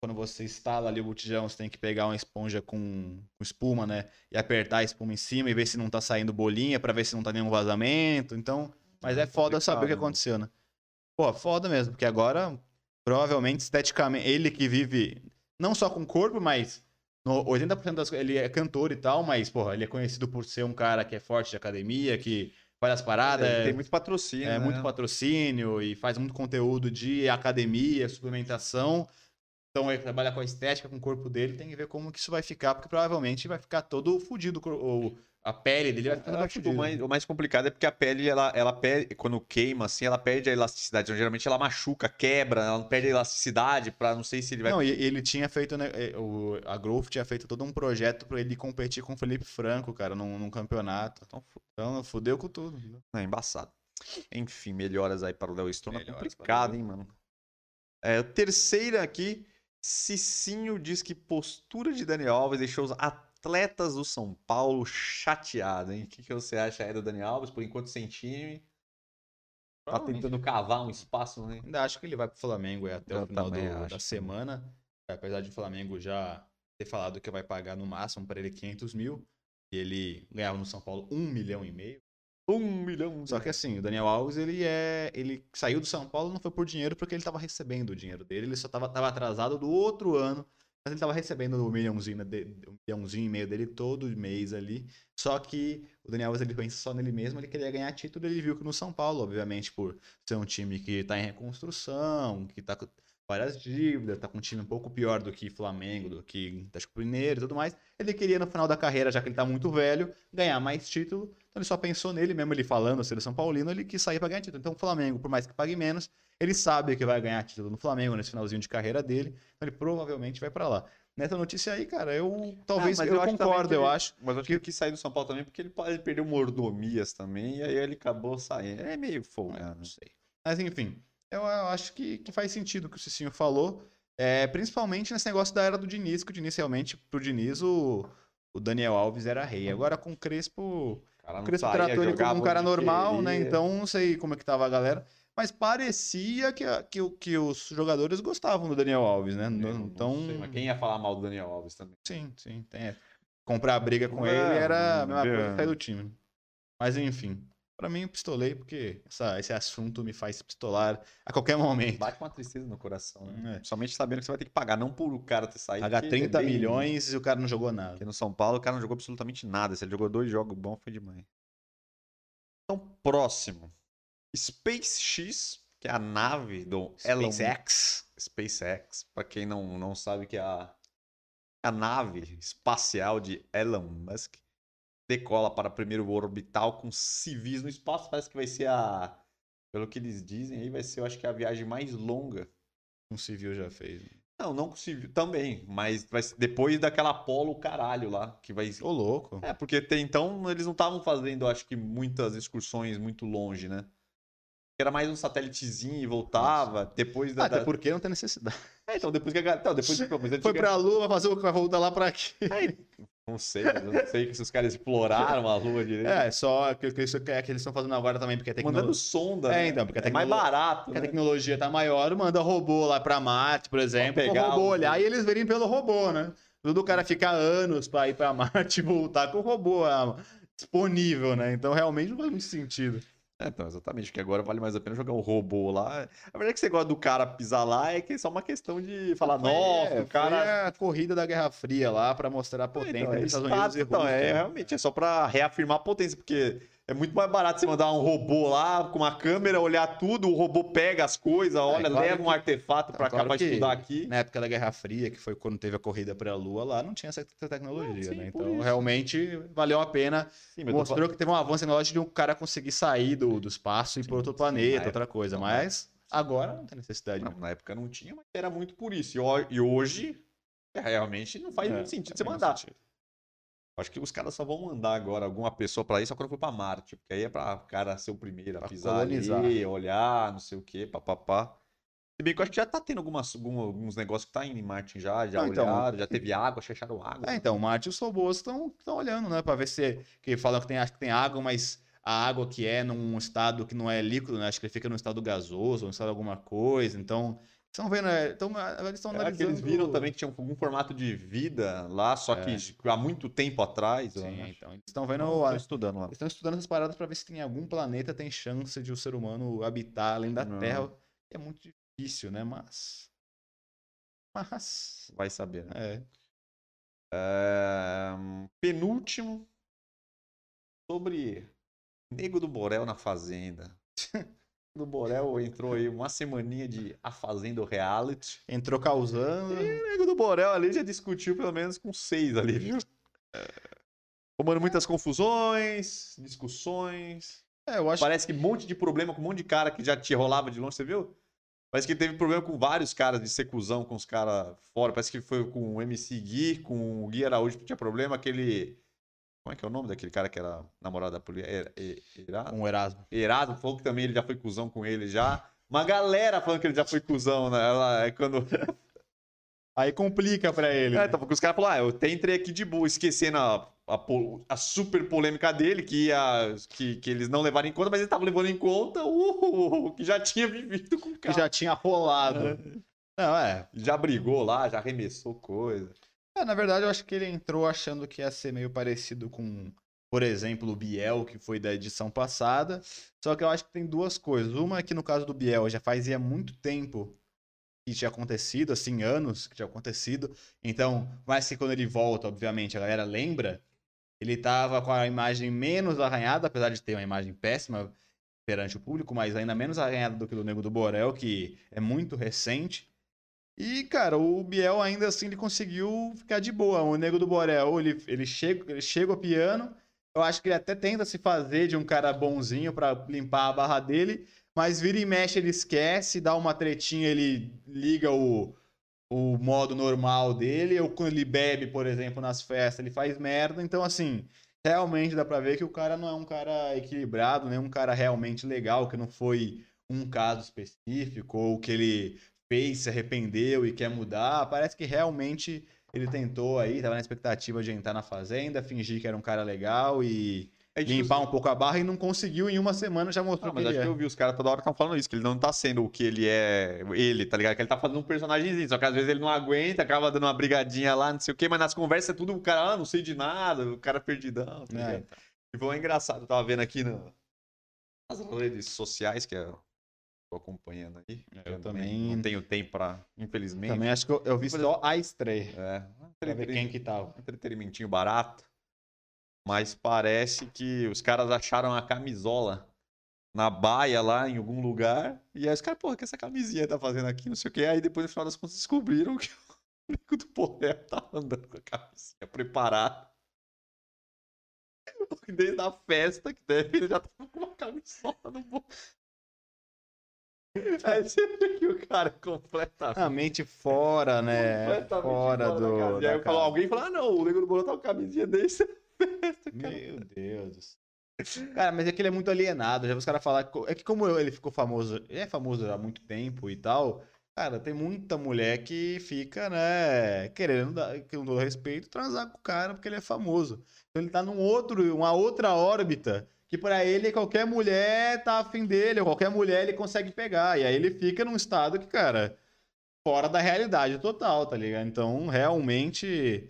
Quando você instala ali o botijão, você tem que pegar uma esponja com, com espuma, né? E apertar a espuma em cima e ver se não tá saindo bolinha, pra ver se não tá nenhum vazamento. Então. Mas é foda saber o que né? aconteceu, né? Pô, foda mesmo, porque agora, provavelmente, esteticamente, ele que vive não só com o corpo, mas no 80% das. Ele é cantor e tal, mas, porra, ele é conhecido por ser um cara que é forte de academia, que faz as paradas. Ele é- Tem muito patrocínio. é né? muito patrocínio e faz muito conteúdo de academia, suplementação. Então ele trabalha com a estética, com o corpo dele, tem que ver como que isso vai ficar, porque provavelmente vai ficar todo fudido, o a pele dele vai ficar Eu toda acho que o mais, o mais complicado é porque a pele, ela, ela perde, quando queima, assim, ela perde a elasticidade. Então, geralmente ela machuca, quebra, ela perde a elasticidade pra não sei se ele vai. Não, e ele tinha feito, né, eh, o, a Growth tinha feito todo um projeto pra ele competir com o Felipe Franco, cara, num, num campeonato. Então, Então fudeu com tudo. é embaçado. Enfim, melhoras aí para o Léo Stronda. Melhoras Complicado, para hein, mano? É, terceira aqui, Cicinho diz que postura de Daniel Alves deixou os atletas do São Paulo chateados, hein? O que, que você acha aí do Daniel Alves? Por enquanto sem time. Tá tentando cavar um espaço, né? Ainda acho que ele vai pro Flamengo é, até Eu o final do- da semana. Apesar de o Flamengo já ter falado que vai pagar no máximo para ele 500 mil. E ele ganhava no São Paulo um milhão e meio. Um milhão Só que assim, o Daniel Alves, ele é. Ele saiu do São Paulo não foi por dinheiro, porque ele tava recebendo o dinheiro dele. Ele só tava, tava atrasado do outro ano. Mas ele tava recebendo o milhãozinho, de, um milhãozinho e meio dele todo mês ali. Só que o Daniel Alves ele pensa só nele mesmo, ele queria ganhar título, ele viu que no São Paulo, obviamente, por ser um time que tá em reconstrução, que tá com várias dívidas, tá com um time um pouco pior do que Flamengo, do que Atlético Mineiro e tudo mais. Ele queria, no final da carreira, já que ele tá muito velho, ganhar mais título. Então ele só pensou nele, mesmo ele falando ser São Paulino, ele quis sair pra ganhar título. Então o Flamengo, por mais que pague menos, ele sabe que vai ganhar título no Flamengo nesse finalzinho de carreira dele. Então ele provavelmente vai pra lá. Nessa notícia aí, cara, eu talvez Ah, eu, acho também concordo, que eu ele- acho. Mas eu acho que ele quis sair do São Paulo também porque ele, ele perdeu mordomias também e aí ele acabou saindo. É meio Não folgado. sei. Mas enfim, eu, eu acho que, que faz sentido o que o Cicinho falou. É, principalmente nesse negócio da era do Diniz, que o Diniz realmente, pro Diniz, o, o Daniel Alves era rei. Agora com o Crespo, O não Crespo tratou ele como um cara normal, né? Então não sei como é que tava a galera. Mas parecia que, a- que, que os jogadores gostavam do Daniel Alves, né? Não Então, sei, mas quem ia falar mal do Daniel Alves também? sim, sim. Tem. Comprar briga com É, ele era a mesma coisa que sair do time. Mas enfim, pra mim eu pistolei porque essa- esse assunto me faz pistolar a qualquer momento. Bate uma tristeza no coração, né? É. Somente sabendo que você vai ter que pagar, não por o cara ter saído. Pagar porque ele é 30 bem- milhões e o cara não jogou nada. Porque no São Paulo o cara não jogou absolutamente nada. Se ele jogou dois jogos bons, foi demais. Então, próximo. SpaceX, que é a nave do Elon SpaceX. SpaceX, para quem não, não sabe que é a, a nave espacial de Elon Musk decola para primeiro orbital com civis no espaço. Parece que vai ser a, pelo que eles dizem aí, vai ser, eu acho que a viagem mais longa. Um civil já fez. Não, não com civil também, mas vai ser depois daquela Apollo caralho lá, que vai Ô, louco. É, porque até então eles não estavam fazendo, acho que muitas excursões muito longe, né? Era mais um satélitezinho e voltava, depois da... Ah, até da- porque não tem necessidade. É, então depois que a galera... Então, depois que... Mas Foi pra Lua, fazer o que vai voltar lá pra aqui. Não sei, eu não sei se os caras exploraram a lua direito. É, só aquilo que, isso que eles estão fazendo agora também, porque a Mandando tecnologia. sonda, É, né? então, porque a É mais barato, Porque a né? tecnologia tá maior, manda robô lá pra Marte, por exemplo, Pra o pegar robô os- olhar e eles verem pelo robô, né? Tudo o cara ficar anos pra ir pra Marte e voltar com o robô ah, disponível, né? Então realmente não faz muito sentido. É, então, exatamente, porque agora vale mais a pena jogar um robô lá. A verdade é que você gosta do cara pisar lá é que é só uma questão de falar, Foi- nossa, é, o cara... A corrida da Guerra Fria lá pra mostrar a É, potência então, é dos Estados Unidos e então, Rússia. é realmente é só pra reafirmar a potência, porque É muito mais barato você mandar um robô lá com uma câmera, olhar tudo, o robô pega as coisas, olha, claro leva um que- artefato pra É, cá claro pra estudar aqui. Na época da Guerra Fria, que foi quando teve a corrida para a Lua lá, não tinha essa tecnologia, Não, sim, né? Então, isso. realmente valeu a pena. Sim, Mostrou que teve um avanço tecnológico de um cara conseguir sair do, do espaço e ir para outro planeta, outra coisa. Mas agora não tem necessidade. Não, na época não tinha, mas era muito por isso. E, ho- hoje, é, realmente, não faz É, muito sentido faz você mandar. sentido. Acho que os caras só vão mandar agora alguma pessoa pra isso só quando for pra Marte, porque aí é pra o cara ser o primeiro a pisar colonizar. ali, olhar, não sei o quê, papapá. Se bem que eu acho que já tá tendo algumas, algum- alguns negócios que tá indo em Marte já, já Não, então- olharam, já teve água, acharam água. É, então, Marte e os robôs estão olhando, né? Pra ver se. Que falam que tem, acho que tem água, mas a água que é num estado que não é líquido, né? Acho que ele fica num estado gasoso, ou num estado de alguma coisa. Então, estão vendo. é, Então, agora eles estão É que analisando. eles viram também que tinha algum formato de vida lá, só que há muito tempo atrás. Sim, acho. então. Eles estão vendo. Tô estudando lá. Eles estão estudando essas paradas pra ver se tem algum planeta tem chance de o ser humano habitar além da Não. Terra. É muito difícil, né? Mas. Mas. Vai saber, né? É. É, penúltimo sobre Nego do Borel na Fazenda. do Borel entrou aí uma semaninha de A Fazenda Reality. Entrou causando. O Nego do Borel ali já discutiu pelo menos com seis ali, viu? Tomando muitas confusões, discussões. É, eu acho Parece que um monte de problema com um monte de cara que já te rolava de longe, você viu? Parece que teve problema com vários caras de ser cuzão com os caras fora. Parece que foi com o MC Gui, com o Gui Araújo que tinha problema. Aquele. Como é que é o nome daquele cara que era namorado da polícia? Era- Era- o Erasmo. Erasmo falou que também ele já foi cuzão com ele já. Uma galera falando que ele já foi cuzão, né? Ela, é quando. Aí complica pra ele. É, né? porque os caras falaram, ah, eu até entrei aqui de boa, esquecendo a, a, a super polêmica dele, que, ia, que, que eles não levaram em conta, mas ele tava levando em conta o, o que já tinha vivido com o que cara. já tinha rolado. Não, é. Já brigou lá, já arremessou coisa. É, Na verdade, eu acho que ele entrou achando que ia ser meio parecido com, por exemplo, o Biel, que foi da edição passada. Só que eu acho que tem duas coisas. Uma é que no caso do Biel já fazia muito tempo que tinha acontecido, assim, anos que tinha acontecido. Então, mas que quando ele volta, obviamente, a galera lembra. Ele tava com a imagem menos arranhada, apesar de ter uma imagem péssima perante o público, mas ainda menos arranhada do que do Nego do Borel, que é muito recente. E, cara, o Biel ainda assim ele conseguiu ficar de boa. O Nego do Borel, ele, ele, chega, ele chega ao piano. Eu acho que ele até tenta se fazer de um cara bonzinho pra limpar a barra dele, mas vira e mexe ele esquece, dá uma tretinha, ele liga o, o modo normal dele, ou quando ele bebe, por exemplo, nas festas, ele faz merda. Então, assim, realmente dá pra ver que o cara não é um cara equilibrado, nem um cara realmente legal, que não foi um caso específico, ou que ele fez, se arrependeu e quer mudar. Parece que realmente ele tentou aí, tava na expectativa de entrar na fazenda, fingir que era um cara legal e É limpar um pouco a barra e não conseguiu em uma semana já mostrou Ah, mas que acho ele que é. eu vi os caras toda hora estão falando isso, que ele não tá sendo o que ele é, ele, tá ligado? Que ele tá fazendo um personagemzinho, só que às vezes ele não aguenta, acaba dando uma brigadinha lá, não sei o quê, mas nas conversas é tudo o cara, ah, não sei de nada, o cara perdidão, tá É, ligado? E foi engraçado, eu tava vendo aqui no- nas redes sociais, que eu tô acompanhando aí. Eu não- também- Não tenho tempo pra, infelizmente. Também acho que eu, eu vi só a estreia. É, Pra ver quem que tava. entretenimentinho barato. Mas parece que os caras acharam a camisola na baia lá em algum lugar. E aí os caras, porra, o que essa camisinha tá fazendo aqui? Não sei o quê. Aí depois, no final das contas, descobriram que o Nico do Borel tá andando com a camisinha preparada. Desde a festa que teve, ele já tava com uma camisola no bolso. Aí você vê que o cara é completamente. Fora, né? completamente Fora da do. E da aí falou, casa. alguém falou: ah, não, o Nego do Borel tá com camisinha desse. Meu Deus. do céu. Cara, mas é que ele é muito alienado. Já vi os caras falar. É que como ele ficou famoso. Ele é famoso há muito tempo e tal. Cara, tem muita mulher que fica, né, querendo, dar, com todo respeito, transar com o cara porque ele é famoso. Então ele tá num outro, uma outra órbita que pra ele qualquer mulher tá afim dele, ou qualquer mulher ele consegue pegar. E aí ele fica num estado que, cara, fora da realidade total, tá ligado? Então, realmente,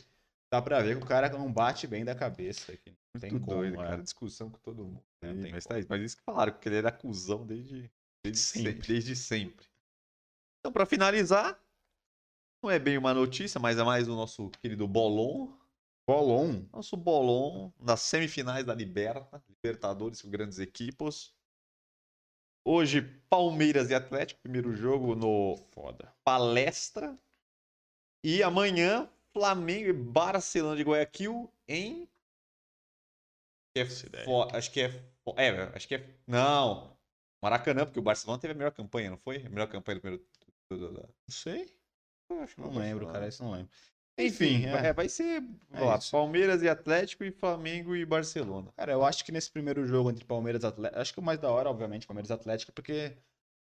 dá pra ver que o cara não bate bem da cabeça. Que não tem Muito como, doido, é. cara. Discussão com todo mundo. Não Aí, tem mas, tá isso, mas isso que falaram, porque ele era cuzão desde, desde sempre. Sempre. Desde sempre. Então, pra finalizar, não é bem uma notícia, mas é mais o nosso querido Bolon. Bolon. Nosso Bolon nas semifinais da Liberta. Libertadores com grandes equipes. Hoje, Palmeiras e Atlético, primeiro jogo no Foda. Palestra. E amanhã, Flamengo e Barcelona de Guayaquil em. É fo- Acho que é. É, acho que é. Não. Maracanã, porque o Barcelona teve a melhor campanha, não foi? A melhor campanha do primeiro. Não sei. acho que Não foi o lembro, cara. Isso não lembro. Enfim, é, é. vai ser É lá. Palmeiras e Atlético e Flamengo e Barcelona. Cara, eu acho que nesse primeiro jogo entre Palmeiras e Atlético. Acho que o mais da hora, obviamente, Palmeiras e Atlético, porque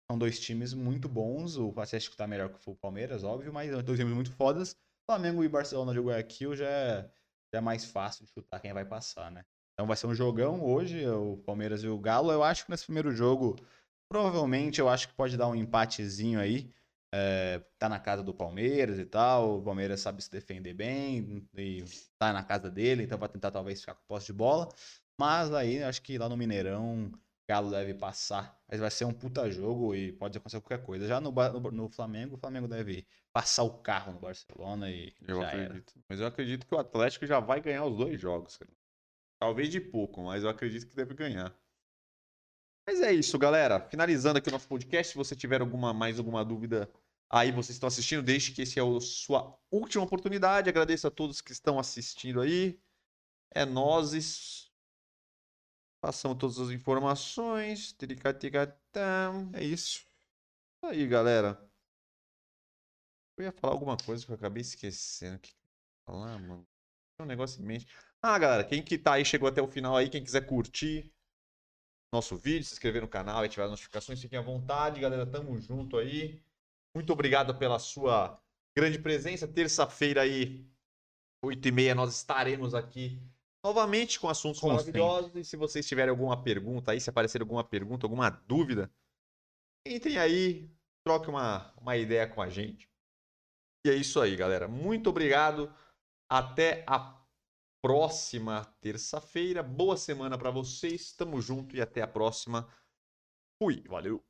são dois times muito bons. O Atlético tá melhor que o Palmeiras, óbvio, mas são dois times muito fodas. Flamengo e Barcelona de Guayaquil já é, já é mais fácil de chutar quem vai passar, né? Então vai ser um jogão hoje, o Palmeiras e o Galo. Eu acho que nesse primeiro jogo, provavelmente, eu acho que pode dar um empatezinho aí. É, tá na casa do Palmeiras e tal. O Palmeiras sabe se defender bem e tá na casa dele, então vai tentar talvez ficar com posse de bola. Mas aí acho que lá no Mineirão, Galo deve passar. Mas vai ser um puta jogo e pode acontecer qualquer coisa. Já no, no, no Flamengo, o Flamengo deve passar o carro no Barcelona e Eu já era. acredito. Mas eu acredito que o Atlético já vai ganhar os dois jogos. cara. Talvez de pouco, mas eu acredito que deve ganhar. Mas é isso, galera. Finalizando aqui o nosso podcast. Se você tiver alguma mais alguma dúvida aí, vocês estão assistindo, deixe que esse é a sua última oportunidade. Agradeço a todos que estão assistindo aí. É nozes. Passamos todas as informações. É isso. Aí, galera. Eu ia falar alguma coisa que eu acabei esquecendo. Que falar, mano? Tem um negócio em mente. Ah, galera, quem que tá aí, chegou até o final aí, quem quiser curtir nosso vídeo, se inscrever no canal e ativar as notificações, fiquem à vontade, galera. Tamo junto aí. Muito obrigado pela sua grande presença. Terça-feira aí, 8h30, nós estaremos aqui novamente com assuntos Como maravilhosos. E se vocês tiverem alguma pergunta aí, se aparecer alguma pergunta, alguma dúvida, entrem aí, troquem uma, uma ideia com a gente. E é isso aí, galera. Muito obrigado. Até a próxima terça-feira. Boa semana para vocês. Tamo junto e até a próxima. Fui. Valeu.